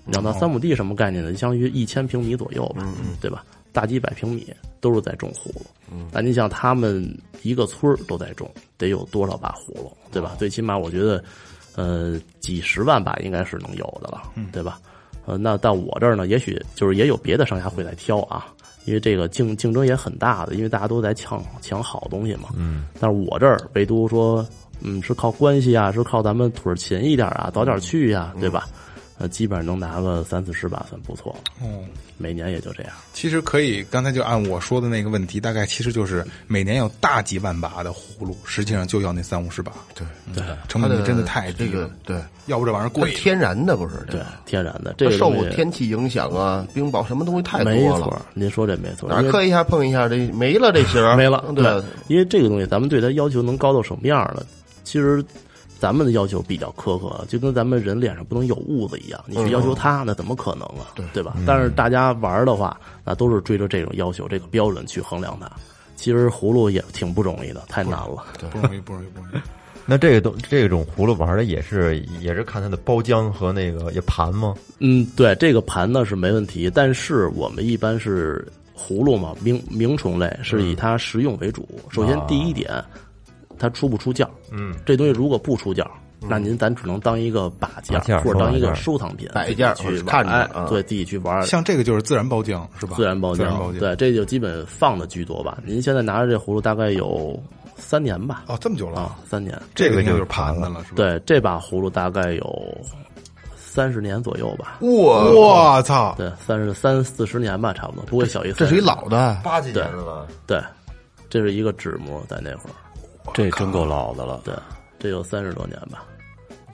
两到三亩地什么概念呢？就相当于一千平米左右吧，对吧？大几百平米都是在种葫芦。但你想，他们一个村儿都在种，得有多少把葫芦，对吧？最起码我觉得，呃，几十万把应该是能有的了，对吧？呃，那到我这儿呢，也许就是也有别的商家会来挑啊，因为这个竞竞争也很大的，因为大家都在抢抢好东西嘛。嗯，但是我这儿唯独说，嗯，是靠关系啊，是靠咱们腿儿勤一点啊，早点去呀、对吧？呃，基本上能拿个三四十把算不错了，哦，每年也就这样。其实可以，刚才就按我说的那个问题，大概其实就是每年有大几万把的葫芦，实际上就要那三五十把。对对，成本真的太低这个了，对，要不这玩意儿贵。天然的不是？对，天然的这它受天气影响啊，冰雹什么东西太没错多了，，您说这没错，哪磕一下碰一下，这没了这型儿没了。对，因为这个东西，咱们对它要求能高到什么样呢？其实咱们的要求比较苛刻，就跟咱们人脸上不能有痦子一样，你去要求它，那怎么可能啊？对对吧？但是大家玩的话，那都是追着这种要求、这个标准去衡量它。其实葫芦也挺不容易的，太难了。不容易，不容易，不容易。那这个东这种葫芦玩的也是也是看它的包浆和那个也盘吗？嗯，对，这个盘呢是没问题，但是我们一般是葫芦嘛，鸣鸣虫类是以它食用为主。首先第一点，它出不出价？嗯，这东西如果不出价，那您咱只能当一个把件或者当一个收收藏品摆件儿去看着对自己去玩儿。像这个就是自然包浆是吧？自然包浆。对，这就基本放的居多吧。您现在拿着这葫芦大概有三年吧？哦，这么久了啊，，三年。这个应该就是这个就是盘子了，是吧？对，这把葫芦大概有三十年左右吧。我，我操！对，三十三四十年吧，差不多，不会小于这是一老的，八几年的了，对，这是一个纸模，在那会儿，这真够老的了。对，这有三十多年吧，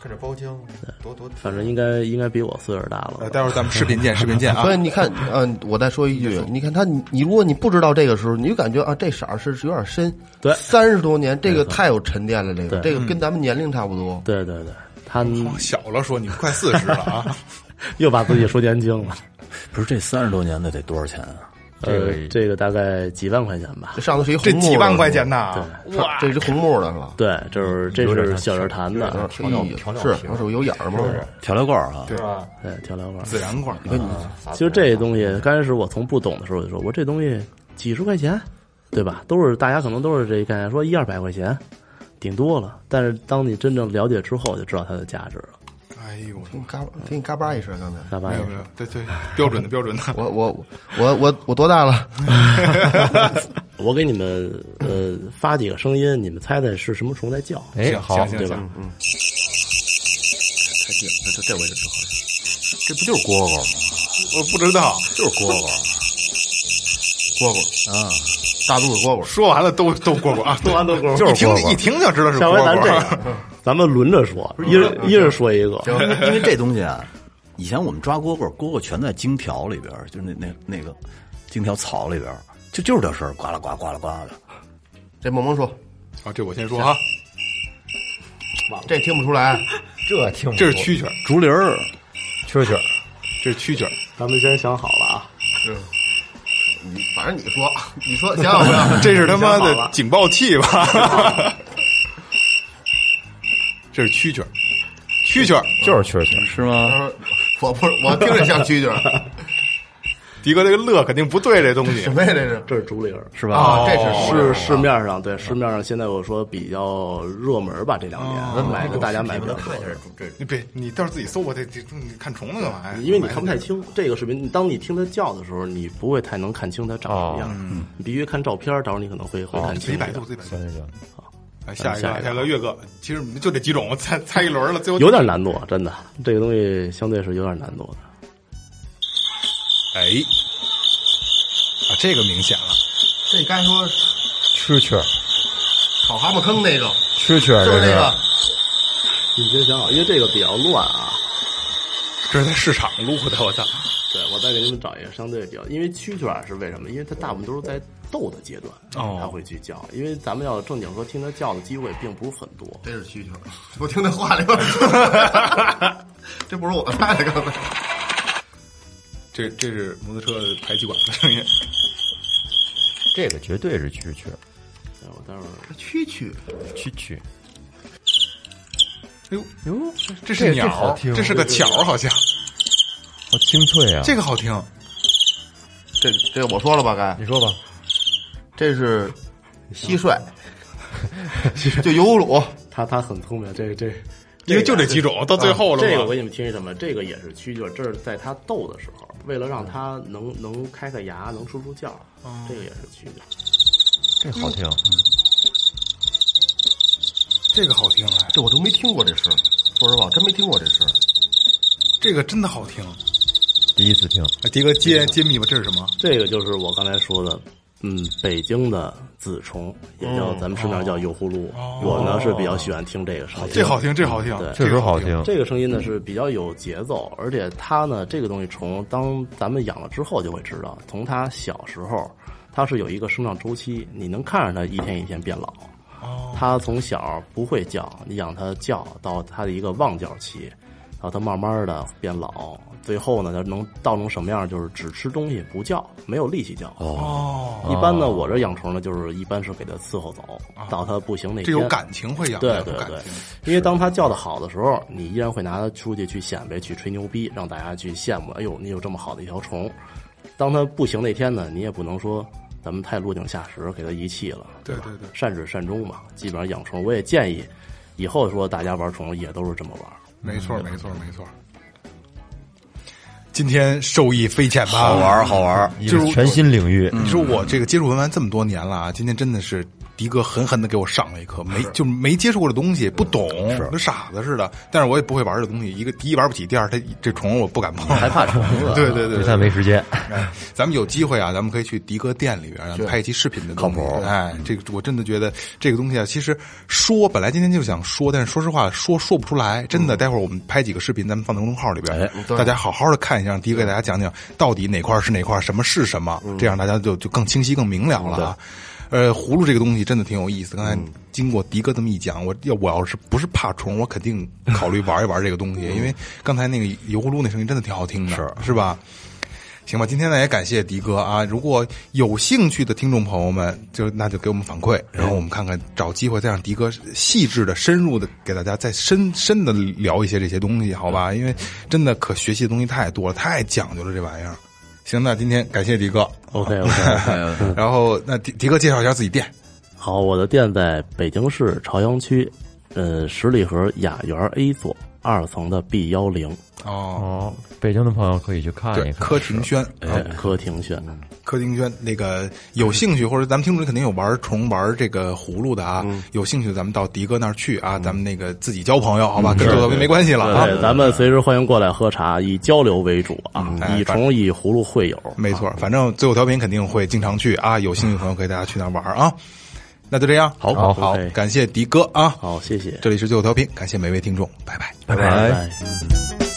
看这包浆多多，反正应该应该比我岁数大了。呃，待会儿咱们视频见，视频见啊所！以你看，嗯、我再说一句，你看他，你你如果你不知道这个时候，你就感觉啊，这色儿是是有点深。对三十多年，这个太有沉淀了，这个对这个跟咱们年龄差不多。对对对，他小了说你快四十了啊！又把自己说年轻了。不是这三十多年的得多少钱啊？这个呃，这个大概几万块钱吧这。上头是一红木这几万块钱，呐！是吧这是红木的是吧？对，就是这是小人弹的，调料哎调料是，瓶它是有眼儿吗？调料罐儿啊，对吧？对，调料罐。自然罐儿，其实这东西刚开始我从不懂的时候我就说，我这东西几十块钱，对吧？都是大家可能都是这概念，说一二百块钱，顶多了。但是当你真正了解之后，就知道它的价值了。哎呦，给你嘎给你嘎巴一声，刚才。嘎巴也是没有没有，对对，标准的标准的。我我我我我多大了？我给你们呃发几个声音，你们猜猜是什么虫在叫？哎，好对吧嗯，太近了，这这位置正好。这不就是蝈蝈吗？我不知道，就是蝈蝈蝈蝈，啊！大肚子蝈蝈。说完了都都蝈蝈啊，说完都蝈蝈就是蝈蝈一听就知道是蝈蝈。样，咱们轮着说，一人一人说一个。因为因为这东西啊，以前我们抓蝈蝈，蝈蝈全在荆条里边，就是那那那个荆条草里边，就就是这事儿，呱啦呱啦呱啦呱啦的。这萌萌说，啊，这我先说啊，这听不出来。这听不出这是蛐蛐儿，竹林儿，蛐蛐儿，这是蛐蛐儿。咱们先想好了啊，你反正你说，你说想想不想？这是他妈的警报器吧？这是蛐蛐儿，蛐蛐儿。就是蛐蛐儿，是吗？我不是，我听着像蛐蛐儿。迪哥这个乐肯定不对，这东西什么呀？这是这是竹林儿。是吧？啊，这是市市面上对市面上现在我说比较热门吧，这两年买的大家买比较多。你别，你到时候自己搜吧，这这你看虫子干嘛呀？因为你看不太清这个视频，当你听它叫的时候，你不会太能看清它长什么样。你必须看照片，到时候你可能会会看清。自己百度，自己百度。下一个，下一个下一个岳哥，其实就这几种，猜猜一轮了，最后有点难度，真的，这个东西相对是有点难度的。哎，啊，这个明显了，这该说蛐蛐儿，炒蛤蟆坑那个，蛐蛐儿这是是不是那个？你先想好，因为这个比较乱啊。这是在市场录的，我操！对，我再给你们找一个相对比较，因为蛐蛐儿是为什么？因为它大部分都是在斗的阶段，哦它会去叫。因为咱们要正经说听它叫的机会并不是很多。这是蛐蛐儿。我听那话里边，这不是我猜的，刚才。这这是摩托车排气管的声音，这个绝对是蛐蛐儿，我待会儿蛐蛐，蛐蛐，哎呦，呦，这是鸟好，听这是个巧儿，好像好清脆啊！这个好听。这这我说了吧？该你说吧，这是蟋蟀，就油葫芦。他他很聪明，这这因为就这几种，到最后了嘛这个我给你们听一什么？这个也是蛐蛐儿，这是在它斗的时候，为了让它能能开开牙，能说出叫儿，这个也是蛐蛐儿。这好听，这个好听哎，这我都没听过这声，说实话，真没听过这声。这个真的好听。第一次听，哎，迪哥揭揭秘吧，这是什么？这个就是我刚才说的，嗯，北京的紫虫，也叫咱们市面上叫油葫芦。我呢是比较喜欢听这个声音，这好听，这好听，对确实好听。这个声音呢是比较有节奏，而且它呢这个东西虫，当咱们养了之后就会知道，从它小时候，它是有一个生长周期，你能看着它一天一天变老。它从小不会叫，你养它叫到它的一个旺叫期，然后它慢慢的变老，最后呢，它能到成什么样？就是只吃东西不叫，没有力气叫。哦，一般呢，我这养虫呢，就是一般是给它伺候走，到它不行那天。这有感情会养，对对对因为当它叫的好的时候，你依然会拿它出去去显摆、去吹牛逼，让大家去羡慕。哎呦，你有这么好的一条虫。当它不行那天呢，你也不能说咱们太落井下石，给它遗弃了。对对对善始善终嘛。基本上养虫，我也建议以后说大家玩虫也都是这么玩。没错没错没错。今天受益匪浅吧？好玩儿好玩儿，一个全新领域，你说我这个接触文玩这么多年了啊，今天真的是迪哥狠狠的给我上了一课，没就没接触过的东西，不懂，跟傻子似的。但是我也不会玩这东西，一个第一玩不起，第二他这虫我不敢碰，害怕虫子。对对对实在没时间。哎，咱们有机会啊，咱们可以去迪哥店里边，拍一期视频的东西。靠谱。哎，这个我真的觉得这个东西啊，其实说本来今天就想说，但是说实话说说不出来。真的，待会儿我们拍几个视频，咱们放在公众号里边，哎。大家好好的看一下，让迪哥给大家讲讲到底哪块是哪块，什么是什么，这样大家就就更清晰、更明了了啊。呃，葫芦这个东西真的挺有意思。刚才经过迪哥这么一讲，我要我要是不是怕虫，我肯定考虑玩一玩这个东西，因为刚才那个油葫芦那声音真的挺好听的，是是吧？行吧，今天呢也感谢迪哥啊！如果有兴趣的听众朋友们，就那就给我们反馈，然后我们看看找机会再让迪哥细致的、深入的给大家再深深的聊一些这些东西，好吧？因为真的可学习的东西太多了，太讲究了这玩意儿。行，那今天感谢迪哥。OK OK，然后那迪迪哥介绍一下自己店。好，我的店在北京市朝阳区，呃，十里河雅园 A 座二层的 B 幺零，哦，哦，北京的朋友可以去看对，一看。柯庭轩，哎，柯庭轩。柯庭轩，那个有兴趣或者咱们听众里肯定有玩虫、玩这个葫芦的啊，有兴趣咱们到迪哥那儿去啊，咱们那个自己交朋友，好吧，跟周德斌没关系了啊。对，咱们随时欢迎过来喝茶，以交流为主啊，哎以虫以葫芦会友。没错，反正最后调频肯定会经常去啊，有兴趣的朋友可以大家去那儿玩啊。那就这样，好好好感谢迪哥啊，好，谢谢，这里是最后调频，感谢每位听众，拜。拜。拜。拜拜。